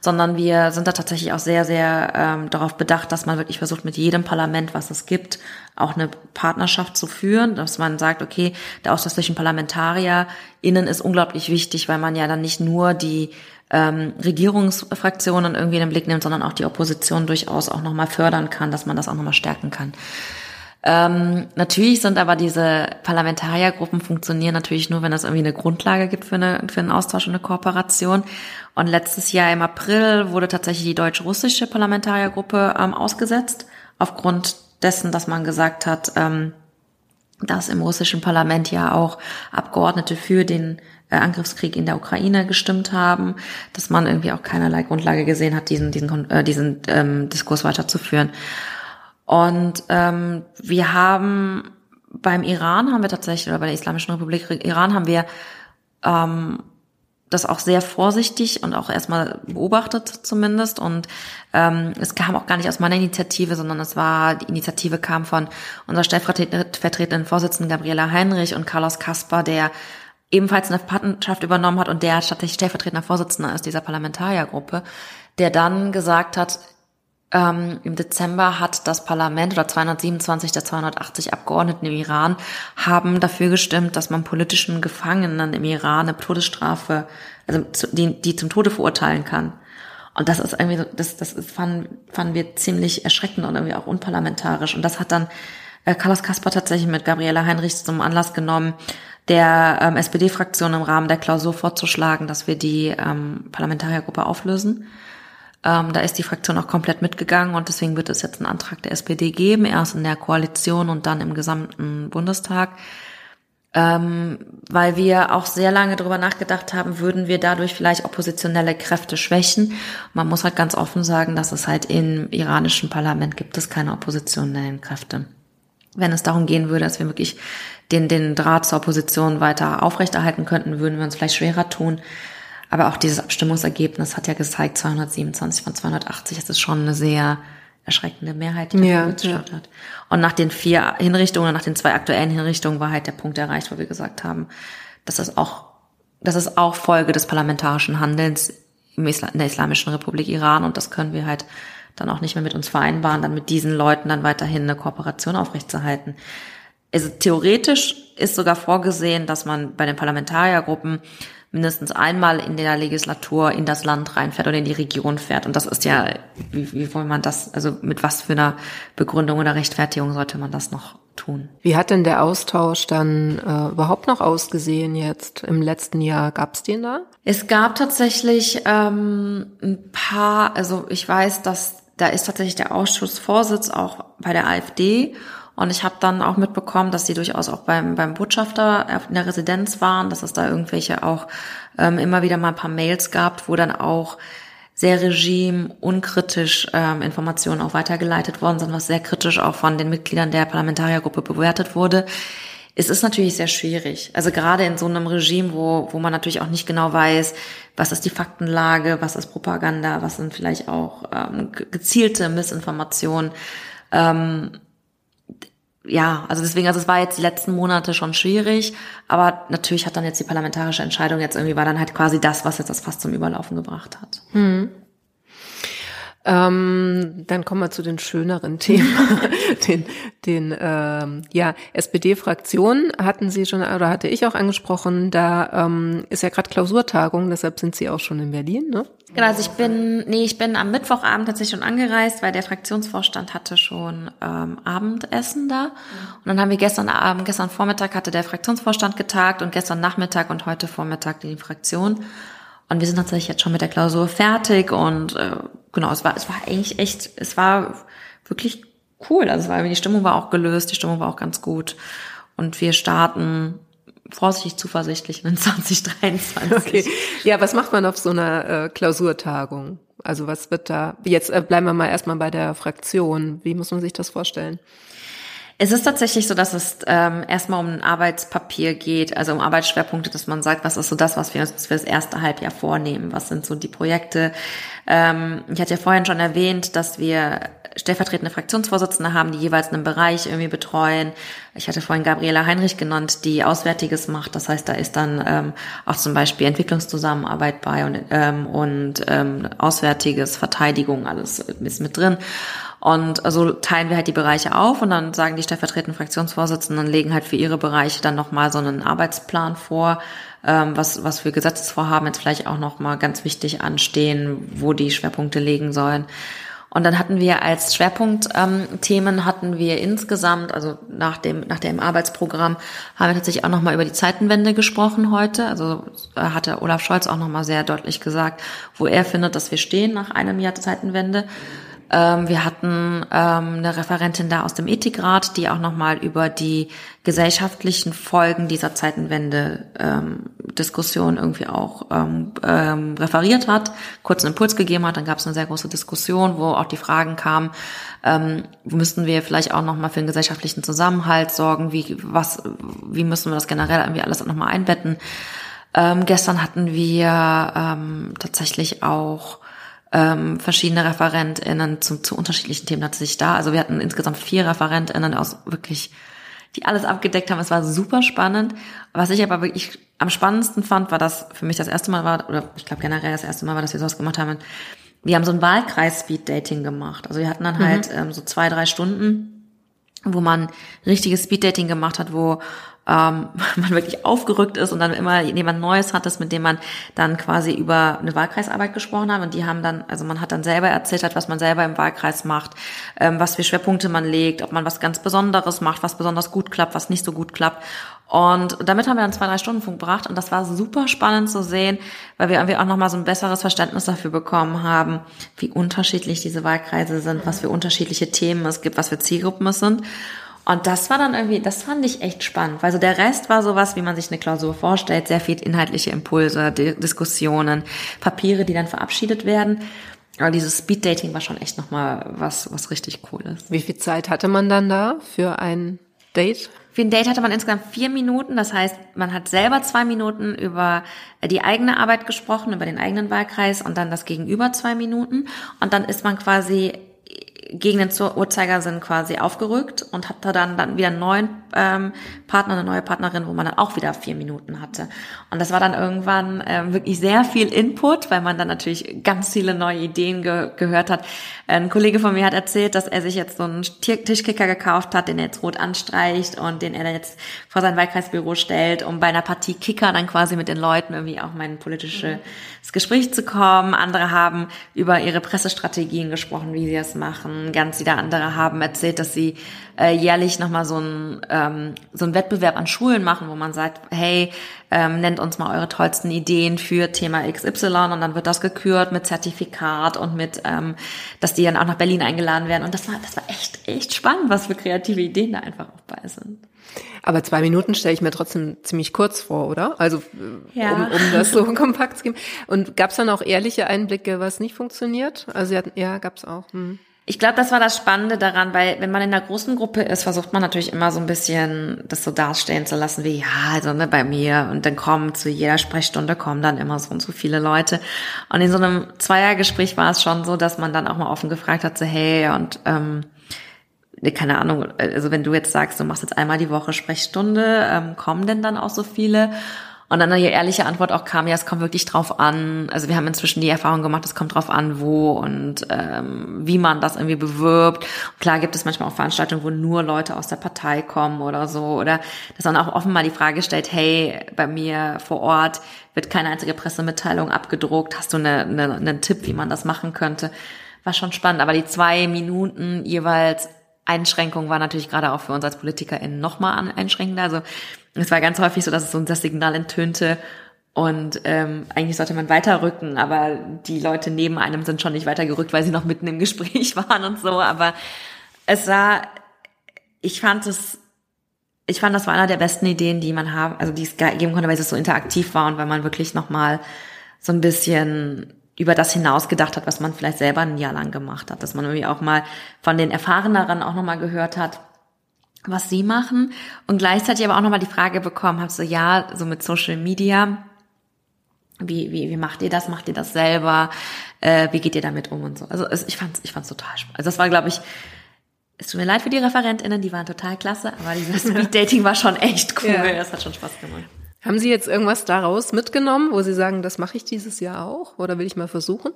sondern wir sind da tatsächlich auch sehr, sehr ähm, darauf bedacht, dass man wirklich versucht, mit jedem Parlament, was es gibt, auch eine Partnerschaft zu führen, dass man sagt, okay, der Austausch zwischen ParlamentarierInnen ist unglaublich wichtig, weil man ja dann nicht nur die ähm, Regierungsfraktionen irgendwie in den Blick nimmt, sondern auch die Opposition durchaus auch nochmal fördern kann, dass man das auch nochmal stärken kann. Ähm, natürlich sind aber diese Parlamentariergruppen funktionieren natürlich nur, wenn es irgendwie eine Grundlage gibt für, eine, für einen Austausch und eine Kooperation. Und letztes Jahr im April wurde tatsächlich die deutsch-russische Parlamentariergruppe ähm, ausgesetzt, aufgrund dessen, dass man gesagt hat, ähm, dass im russischen Parlament ja auch Abgeordnete für den äh, Angriffskrieg in der Ukraine gestimmt haben, dass man irgendwie auch keinerlei Grundlage gesehen hat, diesen, diesen, äh, diesen ähm, Diskurs weiterzuführen. Und ähm, wir haben beim Iran haben wir tatsächlich, oder bei der Islamischen Republik Iran haben wir ähm, das auch sehr vorsichtig und auch erstmal beobachtet zumindest. Und ähm, es kam auch gar nicht aus meiner Initiative, sondern es war, die Initiative kam von unserer stellvertretenden Vorsitzenden Gabriela Heinrich und Carlos Kasper, der ebenfalls eine Patenschaft übernommen hat und der tatsächlich stellvertretender Vorsitzender ist dieser Parlamentariergruppe, der dann gesagt hat, ähm, Im Dezember hat das Parlament oder 227 der 280 Abgeordneten im Iran haben dafür gestimmt, dass man politischen Gefangenen im Iran eine Todesstrafe, also die, die zum Tode verurteilen kann. Und das ist irgendwie, das, das fanden, fanden wir ziemlich erschreckend und irgendwie auch unparlamentarisch. Und das hat dann äh, Carlos Kasper tatsächlich mit Gabriela Heinrich zum Anlass genommen, der ähm, SPD-Fraktion im Rahmen der Klausur vorzuschlagen, dass wir die ähm, Parlamentariergruppe auflösen. Ähm, da ist die Fraktion auch komplett mitgegangen und deswegen wird es jetzt einen Antrag der SPD geben, erst in der Koalition und dann im gesamten Bundestag. Ähm, weil wir auch sehr lange darüber nachgedacht haben, würden wir dadurch vielleicht oppositionelle Kräfte schwächen. Man muss halt ganz offen sagen, dass es halt im iranischen Parlament gibt es keine oppositionellen Kräfte. Wenn es darum gehen würde, dass wir wirklich den, den Draht zur Opposition weiter aufrechterhalten könnten, würden wir uns vielleicht schwerer tun. Aber auch dieses Abstimmungsergebnis hat ja gezeigt, 227 von 280, das ist schon eine sehr erschreckende Mehrheit, die ja, ja. hat. Und nach den vier Hinrichtungen, nach den zwei aktuellen Hinrichtungen war halt der Punkt erreicht, wo wir gesagt haben, dass das auch, das ist auch Folge des parlamentarischen Handelns im Isla in der Islamischen Republik Iran und das können wir halt dann auch nicht mehr mit uns vereinbaren, dann mit diesen Leuten dann weiterhin eine Kooperation aufrechtzuerhalten. Also theoretisch ist sogar vorgesehen, dass man bei den Parlamentariergruppen mindestens einmal in der Legislatur in das Land reinfährt oder in die Region fährt. Und das ist ja, wie, wie soll man das, also mit was für einer Begründung oder Rechtfertigung sollte man das noch tun? Wie hat denn der Austausch dann äh, überhaupt noch ausgesehen jetzt? Im letzten Jahr gab es den da? Es gab tatsächlich ähm, ein paar, also ich weiß, dass da ist tatsächlich der Ausschussvorsitz auch bei der AfD und ich habe dann auch mitbekommen, dass sie durchaus auch beim, beim Botschafter in der Residenz waren, dass es da irgendwelche auch ähm, immer wieder mal ein paar Mails gab, wo dann auch sehr regimeunkritisch ähm, Informationen auch weitergeleitet worden sind, was sehr kritisch auch von den Mitgliedern der Parlamentariergruppe bewertet wurde. Es ist natürlich sehr schwierig. Also gerade in so einem Regime, wo, wo man natürlich auch nicht genau weiß, was ist die Faktenlage, was ist Propaganda, was sind vielleicht auch ähm, gezielte Missinformationen. Ähm, ja, also deswegen, also es war jetzt die letzten Monate schon schwierig, aber natürlich hat dann jetzt die parlamentarische Entscheidung jetzt irgendwie war dann halt quasi das, was jetzt das fast zum Überlaufen gebracht hat. Hm. Ähm, dann kommen wir zu den schöneren [laughs] Themen. den den ähm, ja, SPD-Fraktion hatten Sie schon oder hatte ich auch angesprochen. Da ähm, ist ja gerade Klausurtagung, deshalb sind Sie auch schon in Berlin, ne? Genau, also ich bin, nee, ich bin am Mittwochabend tatsächlich schon angereist, weil der Fraktionsvorstand hatte schon ähm, Abendessen da. Und dann haben wir gestern Abend, gestern Vormittag hatte der Fraktionsvorstand getagt und gestern Nachmittag und heute Vormittag die Fraktion. Und wir sind tatsächlich jetzt schon mit der Klausur fertig und äh, genau, es war, es war eigentlich echt, es war wirklich cool. Also es war, die Stimmung war auch gelöst, die Stimmung war auch ganz gut. Und wir starten vorsichtig zuversichtlich in [laughs] 2023. Okay. Ja, was macht man auf so einer äh, Klausurtagung? Also was wird da, jetzt äh, bleiben wir mal erstmal bei der Fraktion. Wie muss man sich das vorstellen? Es ist tatsächlich so, dass es ähm, erstmal um ein Arbeitspapier geht, also um Arbeitsschwerpunkte, dass man sagt, was ist so das, was wir uns für das erste Halbjahr vornehmen, was sind so die Projekte. Ähm, ich hatte ja vorhin schon erwähnt, dass wir stellvertretende Fraktionsvorsitzende haben, die jeweils einen Bereich irgendwie betreuen. Ich hatte vorhin Gabriela Heinrich genannt, die Auswärtiges macht. Das heißt, da ist dann ähm, auch zum Beispiel Entwicklungszusammenarbeit bei und, ähm, und ähm, Auswärtiges, Verteidigung, alles ist mit drin. Und so teilen wir halt die Bereiche auf und dann sagen die stellvertretenden Fraktionsvorsitzenden, legen halt für ihre Bereiche dann nochmal so einen Arbeitsplan vor, ähm, was, was für Gesetzesvorhaben jetzt vielleicht auch nochmal ganz wichtig anstehen, wo die Schwerpunkte legen sollen. Und dann hatten wir als Schwerpunktthemen ähm, hatten wir insgesamt, also nach dem nach dem Arbeitsprogramm, haben wir tatsächlich auch nochmal über die Zeitenwende gesprochen heute. Also äh, hatte Olaf Scholz auch nochmal sehr deutlich gesagt, wo er findet, dass wir stehen nach einem Jahr Zeitenwende. Ähm, wir hatten ähm, eine Referentin da aus dem Ethikrat, die auch nochmal über die gesellschaftlichen Folgen dieser Zeitenwende ähm, irgendwie auch ähm, ähm, referiert hat, kurz einen Impuls gegeben hat. Dann gab es eine sehr große Diskussion, wo auch die Fragen kamen, ähm, müssten wir vielleicht auch nochmal für einen gesellschaftlichen Zusammenhalt sorgen, wie, was, wie müssen wir das generell irgendwie alles nochmal einbetten. Ähm, gestern hatten wir ähm, tatsächlich auch ähm, verschiedene ReferentInnen zu, zu unterschiedlichen Themen tatsächlich da. Also wir hatten insgesamt vier ReferentInnen aus wirklich, die alles abgedeckt haben. Es war super spannend. Was ich aber wirklich am spannendsten fand, war das für mich das erste Mal war, oder ich glaube generell das erste Mal war, dass wir sowas gemacht haben. Wir haben so ein Wahlkreis-Speed-Dating gemacht. Also wir hatten dann mhm. halt ähm, so zwei, drei Stunden, wo man richtiges Speed-Dating gemacht hat, wo ähm, [laughs] man wirklich aufgerückt ist und dann immer jemand Neues hat, das mit dem man dann quasi über eine Wahlkreisarbeit gesprochen hat und die haben dann, also man hat dann selber erzählt was man selber im Wahlkreis macht, ähm, was für Schwerpunkte man legt, ob man was ganz Besonderes macht, was besonders gut klappt, was nicht so gut klappt und damit haben wir dann zwei, drei Stunden verbracht und das war super spannend zu sehen, weil wir irgendwie auch nochmal so ein besseres Verständnis dafür bekommen haben, wie unterschiedlich diese Wahlkreise sind, was für unterschiedliche Themen es gibt, was für Zielgruppen es sind. Und das war dann irgendwie, das fand ich echt spannend. weil so der Rest war sowas, wie man sich eine Klausur vorstellt, sehr viel inhaltliche Impulse, Diskussionen, Papiere, die dann verabschiedet werden. Aber dieses Speeddating war schon echt nochmal was, was richtig cool ist. Wie viel Zeit hatte man dann da für ein Date? Für ein Date hatte man insgesamt vier Minuten. Das heißt, man hat selber zwei Minuten über die eigene Arbeit gesprochen, über den eigenen Wahlkreis und dann das Gegenüber zwei Minuten. Und dann ist man quasi gegen den Uhrzeigersinn quasi aufgerückt und hatte dann, dann wieder einen neuen ähm, Partner, eine neue Partnerin, wo man dann auch wieder vier Minuten hatte. Und das war dann irgendwann ähm, wirklich sehr viel Input, weil man dann natürlich ganz viele neue Ideen ge gehört hat. Ein Kollege von mir hat erzählt, dass er sich jetzt so einen Tischkicker gekauft hat, den er jetzt rot anstreicht und den er dann jetzt vor sein Wahlkreisbüro stellt, um bei einer Partie Kicker dann quasi mit den Leuten irgendwie auch mein politisches Gespräch zu kommen. Andere haben über ihre Pressestrategien gesprochen, wie sie das machen. Ganz wieder andere haben erzählt, dass sie äh, jährlich nochmal so ein ähm, so ein Wettbewerb an Schulen machen, wo man sagt, hey, ähm, nennt uns mal eure tollsten Ideen für Thema XY und dann wird das gekürt mit Zertifikat und mit, ähm, dass die dann auch nach Berlin eingeladen werden. Und das war, das war echt, echt spannend, was für kreative Ideen da einfach auch bei sind. Aber zwei Minuten stelle ich mir trotzdem ziemlich kurz vor, oder? Also ja. um, um das so [laughs] kompakt zu geben. Und gab es dann auch ehrliche Einblicke, was nicht funktioniert? Also ja, gab es auch. Hm. Ich glaube, das war das Spannende daran, weil wenn man in einer großen Gruppe ist, versucht man natürlich immer so ein bisschen das so darstellen zu lassen, wie ja, also ne, bei mir und dann kommen zu jeder Sprechstunde kommen dann immer so und so viele Leute. Und in so einem Zweiergespräch war es schon so, dass man dann auch mal offen gefragt hat, so hey und ähm, ne, keine Ahnung, also wenn du jetzt sagst, du machst jetzt einmal die Woche Sprechstunde, ähm, kommen denn dann auch so viele? Und dann die ehrliche Antwort auch kam, ja, es kommt wirklich drauf an. Also wir haben inzwischen die Erfahrung gemacht, es kommt drauf an, wo und ähm, wie man das irgendwie bewirbt. Und klar gibt es manchmal auch Veranstaltungen, wo nur Leute aus der Partei kommen oder so. Oder dass man auch offen mal die Frage stellt, hey, bei mir vor Ort wird keine einzige Pressemitteilung abgedruckt. Hast du eine, eine, einen Tipp, wie man das machen könnte? War schon spannend. Aber die zwei Minuten jeweils Einschränkung war natürlich gerade auch für uns als PolitikerInnen nochmal einschränkender. Also es war ganz häufig so, dass es so das Signal enttönte und ähm, eigentlich sollte man weiterrücken, aber die Leute neben einem sind schon nicht weitergerückt, weil sie noch mitten im Gespräch [laughs] waren und so. Aber es war, ich fand es, ich fand, das war einer der besten Ideen, die man haben, also die es geben konnte, weil es so interaktiv war und weil man wirklich nochmal so ein bisschen über das hinaus gedacht hat, was man vielleicht selber ein Jahr lang gemacht hat, dass man irgendwie auch mal von den Erfahreneren auch nochmal gehört hat, was sie machen und gleichzeitig aber auch nochmal die Frage bekommen habe, so ja, so mit Social Media, wie, wie, wie macht ihr das? Macht ihr das selber? Äh, wie geht ihr damit um und so? Also es, ich fand's, ich fand's total spannend. Also das war, glaube ich, es tut mir leid für die ReferentInnen, die waren total klasse, aber dieses [laughs] Speed Dating war schon echt cool. Ja. Das hat schon Spaß gemacht. Haben Sie jetzt irgendwas daraus mitgenommen, wo Sie sagen, das mache ich dieses Jahr auch oder will ich mal versuchen?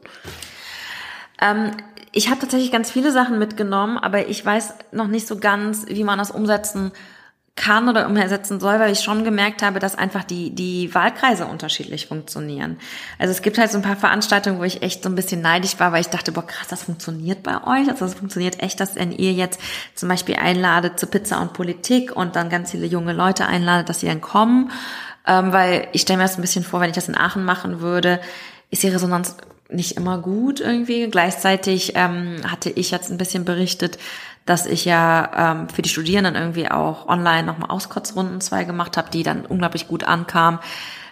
Ähm, ich habe tatsächlich ganz viele Sachen mitgenommen, aber ich weiß noch nicht so ganz, wie man das umsetzen kann oder umsetzen soll, weil ich schon gemerkt habe, dass einfach die, die Wahlkreise unterschiedlich funktionieren. Also es gibt halt so ein paar Veranstaltungen, wo ich echt so ein bisschen neidisch war, weil ich dachte, boah, krass, das funktioniert bei euch. Also das funktioniert echt, dass wenn ihr jetzt zum Beispiel einladet zu Pizza und Politik und dann ganz viele junge Leute einladet, dass sie dann kommen. Ähm, weil ich stelle mir das ein bisschen vor, wenn ich das in Aachen machen würde, ist die Resonanz nicht immer gut irgendwie. Gleichzeitig ähm, hatte ich jetzt ein bisschen berichtet, dass ich ja ähm, für die Studierenden irgendwie auch online nochmal Auskotzrunden zwei gemacht habe, die dann unglaublich gut ankamen.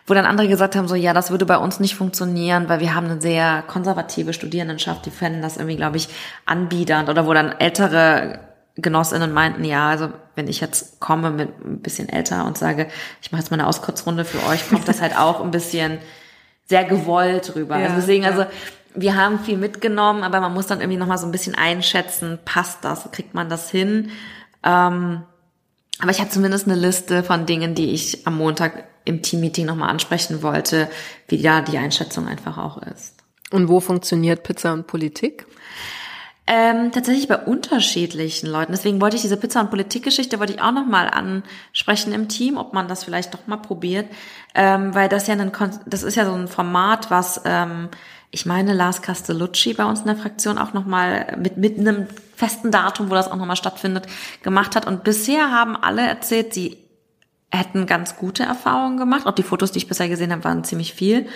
Wo dann andere gesagt haben, so ja, das würde bei uns nicht funktionieren, weil wir haben eine sehr konservative Studierendenschaft, die fänden das irgendwie, glaube ich, anbiedernd. Oder wo dann ältere Genossinnen meinten, ja, also wenn ich jetzt komme mit ein bisschen älter und sage, ich mache jetzt mal eine Auskotzrunde für euch, kommt das halt auch ein bisschen sehr gewollt rüber. Ja, also deswegen, ja. also wir haben viel mitgenommen, aber man muss dann irgendwie nochmal so ein bisschen einschätzen, passt das, kriegt man das hin? Ähm, aber ich habe zumindest eine Liste von Dingen, die ich am Montag im Teammeeting nochmal ansprechen wollte, wie da die Einschätzung einfach auch ist. Und wo funktioniert Pizza und Politik? Ähm, tatsächlich bei unterschiedlichen Leuten. Deswegen wollte ich diese Pizza- und Politikgeschichte wollte ich auch noch mal ansprechen im Team, ob man das vielleicht doch mal probiert, ähm, weil das ja ein, das ist ja so ein Format, was ähm, ich meine Lars Castellucci bei uns in der Fraktion auch noch mal mit mit einem festen Datum, wo das auch noch mal stattfindet, gemacht hat. Und bisher haben alle erzählt, sie hätten ganz gute Erfahrungen gemacht. Auch die Fotos, die ich bisher gesehen habe, waren ziemlich viel.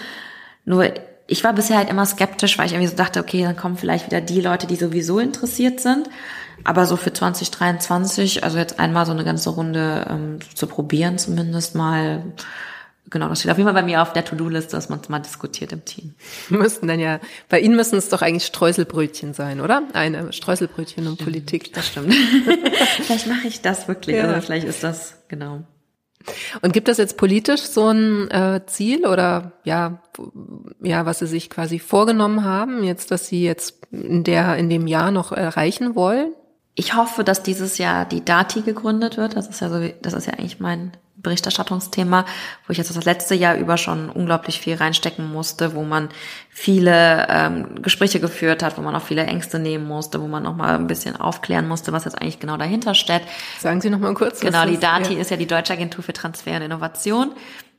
Nur ich war bisher halt immer skeptisch, weil ich irgendwie so dachte, okay, dann kommen vielleicht wieder die Leute, die sowieso interessiert sind. Aber so für 2023, also jetzt einmal so eine ganze Runde ähm, zu probieren zumindest mal, genau, das steht auf jeden Fall bei mir auf der To-Do-Liste, dass man es mal diskutiert im Team. Müssten dann ja, bei Ihnen müssen es doch eigentlich Streuselbrötchen sein, oder? Eine Streuselbrötchen und Politik. Das stimmt. [laughs] vielleicht mache ich das wirklich, ja. also vielleicht ist das, genau. Und gibt es jetzt politisch so ein äh, Ziel oder ja, ja, was Sie sich quasi vorgenommen haben, jetzt, dass Sie jetzt in der in dem Jahr noch erreichen wollen? Ich hoffe, dass dieses Jahr die Dati gegründet wird. Das ist ja so, das ist ja eigentlich mein Berichterstattungsthema, wo ich jetzt das letzte Jahr über schon unglaublich viel reinstecken musste, wo man viele ähm, Gespräche geführt hat, wo man auch viele Ängste nehmen musste, wo man noch mal ein bisschen aufklären musste, was jetzt eigentlich genau dahinter steht. Sagen Sie noch mal kurz. Genau, die Dati ja. ist ja die Deutsche Agentur für Transfer und Innovation,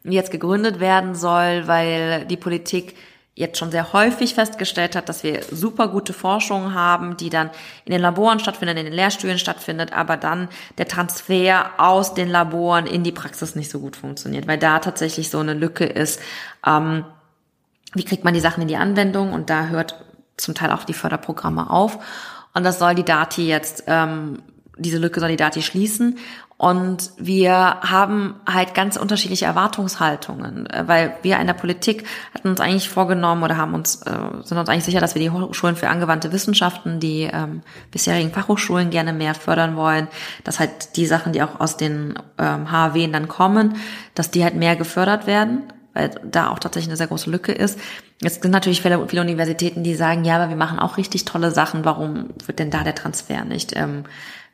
die jetzt gegründet werden soll, weil die Politik jetzt schon sehr häufig festgestellt hat, dass wir super gute Forschung haben, die dann in den Laboren stattfindet, in den Lehrstühlen stattfindet, aber dann der Transfer aus den Laboren in die Praxis nicht so gut funktioniert, weil da tatsächlich so eine Lücke ist. Ähm, wie kriegt man die Sachen in die Anwendung? Und da hört zum Teil auch die Förderprogramme auf. Und das soll die Dati jetzt, ähm, diese Lücke soll die Dati schließen. Und wir haben halt ganz unterschiedliche Erwartungshaltungen, äh, weil wir in der Politik hatten uns eigentlich vorgenommen oder haben uns, äh, sind uns eigentlich sicher, dass wir die Hochschulen für angewandte Wissenschaften, die ähm, bisherigen Fachhochschulen gerne mehr fördern wollen, dass halt die Sachen, die auch aus den ähm, HAW dann kommen, dass die halt mehr gefördert werden, weil da auch tatsächlich eine sehr große Lücke ist. Es sind natürlich viele, viele Universitäten, die sagen, ja, aber wir machen auch richtig tolle Sachen, warum wird denn da der Transfer nicht ähm,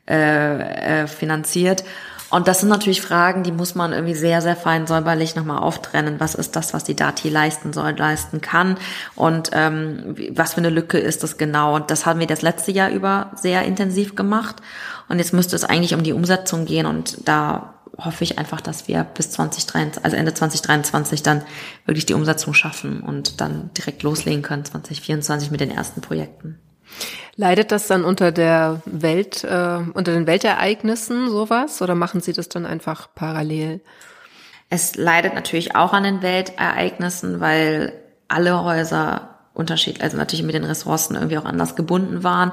äh, äh, finanziert. Und das sind natürlich Fragen, die muss man irgendwie sehr, sehr fein säuberlich nochmal auftrennen. Was ist das, was die Dati leisten soll, leisten kann? Und ähm, was für eine Lücke ist das genau? Und das haben wir das letzte Jahr über sehr intensiv gemacht. Und jetzt müsste es eigentlich um die Umsetzung gehen. Und da hoffe ich einfach, dass wir bis 2023, also Ende 2023 dann wirklich die Umsetzung schaffen und dann direkt loslegen können 2024 mit den ersten Projekten. Leidet das dann unter der Welt, äh, unter den Weltereignissen sowas oder machen Sie das dann einfach parallel? Es leidet natürlich auch an den Weltereignissen, weil alle Häuser unterschiedlich, also natürlich mit den Ressourcen irgendwie auch anders gebunden waren.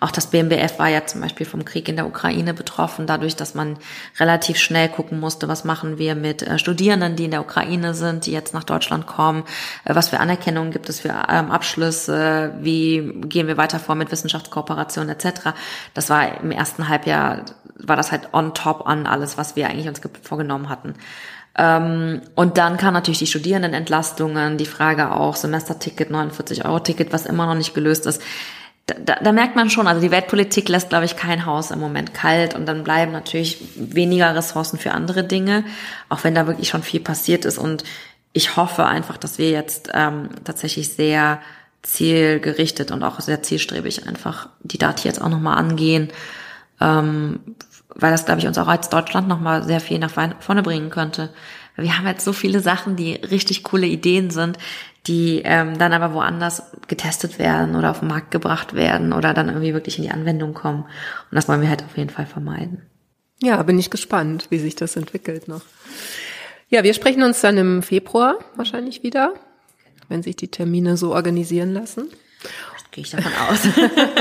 Auch das BMBF war ja zum Beispiel vom Krieg in der Ukraine betroffen, dadurch, dass man relativ schnell gucken musste, was machen wir mit äh, Studierenden, die in der Ukraine sind, die jetzt nach Deutschland kommen, äh, was für Anerkennungen gibt es für ähm, Abschlüsse, wie gehen wir weiter vor mit Wissenschaftskooperation etc. Das war im ersten Halbjahr, war das halt on top an alles, was wir eigentlich uns vorgenommen hatten. Ähm, und dann kann natürlich die Studierendenentlastungen, die Frage auch Semesterticket, 49 Euro Ticket, was immer noch nicht gelöst ist. Da, da, da merkt man schon, also die Weltpolitik lässt, glaube ich, kein Haus im Moment kalt und dann bleiben natürlich weniger Ressourcen für andere Dinge, auch wenn da wirklich schon viel passiert ist. Und ich hoffe einfach, dass wir jetzt ähm, tatsächlich sehr zielgerichtet und auch sehr zielstrebig einfach die Dati jetzt auch nochmal angehen, ähm, weil das, glaube ich, uns auch als Deutschland nochmal sehr viel nach vorne bringen könnte. Wir haben jetzt so viele Sachen, die richtig coole Ideen sind, die ähm, dann aber woanders getestet werden oder auf den Markt gebracht werden oder dann irgendwie wirklich in die Anwendung kommen. Und das wollen wir halt auf jeden Fall vermeiden. Ja, bin ich gespannt, wie sich das entwickelt noch. Ja, wir sprechen uns dann im Februar wahrscheinlich wieder. wenn sich die Termine so organisieren lassen. Gehe ich davon aus.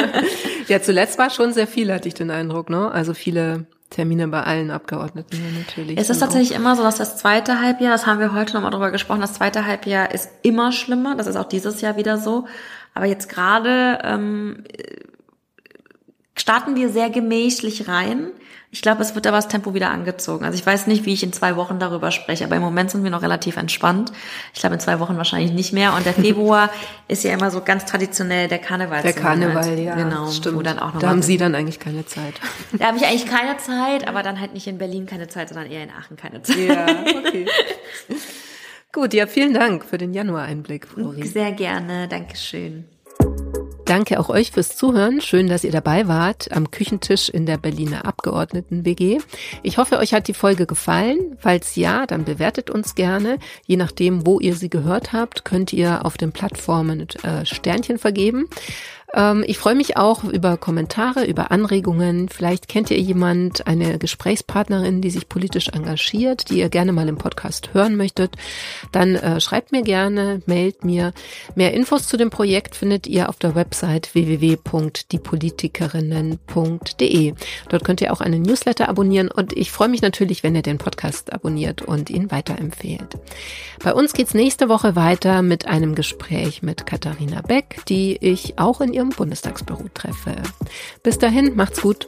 [laughs] ja, zuletzt war schon sehr viel, hatte ich den Eindruck, ne? Also viele Termine bei allen Abgeordneten natürlich. Es ist tatsächlich immer so, dass das zweite Halbjahr, das haben wir heute nochmal drüber gesprochen, das zweite Halbjahr ist immer schlimmer. Das ist auch dieses Jahr wieder so. Aber jetzt gerade ähm, starten wir sehr gemächlich rein. Ich glaube, es wird aber das Tempo wieder angezogen. Also ich weiß nicht, wie ich in zwei Wochen darüber spreche, aber im Moment sind wir noch relativ entspannt. Ich glaube, in zwei Wochen wahrscheinlich nicht mehr. Und der [laughs] Februar ist ja immer so ganz traditionell der Karneval. Der Karneval, ja. Genau. Stimmt. Wo dann auch noch da haben Sie dann eigentlich keine Zeit. [laughs] Da habe ich eigentlich keine Zeit, aber dann halt nicht in Berlin keine Zeit, sondern eher in Aachen keine Zeit. Ja, okay. [laughs] Gut, ja, vielen Dank für den Januar-Einblick, Flori. Sehr gerne, Dankeschön. Danke auch euch fürs Zuhören. Schön, dass ihr dabei wart am Küchentisch in der Berliner Abgeordneten-WG. Ich hoffe, euch hat die Folge gefallen. Falls ja, dann bewertet uns gerne. Je nachdem, wo ihr sie gehört habt, könnt ihr auf den Plattformen äh, Sternchen vergeben. Ähm, ich freue mich auch über Kommentare, über Anregungen. Vielleicht kennt ihr jemand, eine Gesprächspartnerin, die sich politisch engagiert, die ihr gerne mal im Podcast hören möchtet. Dann äh, schreibt mir gerne, mailt mir. Mehr Infos zu dem Projekt findet ihr auf der Website www.diepolitikerinnen.de. Dort könnt ihr auch einen Newsletter abonnieren und ich freue mich natürlich, wenn ihr den Podcast abonniert und ihn weiterempfehlt. Bei uns geht's nächste Woche weiter mit einem Gespräch mit Katharina Beck, die ich auch in ihrem Bundestagsbüro treffe. Bis dahin, macht's gut.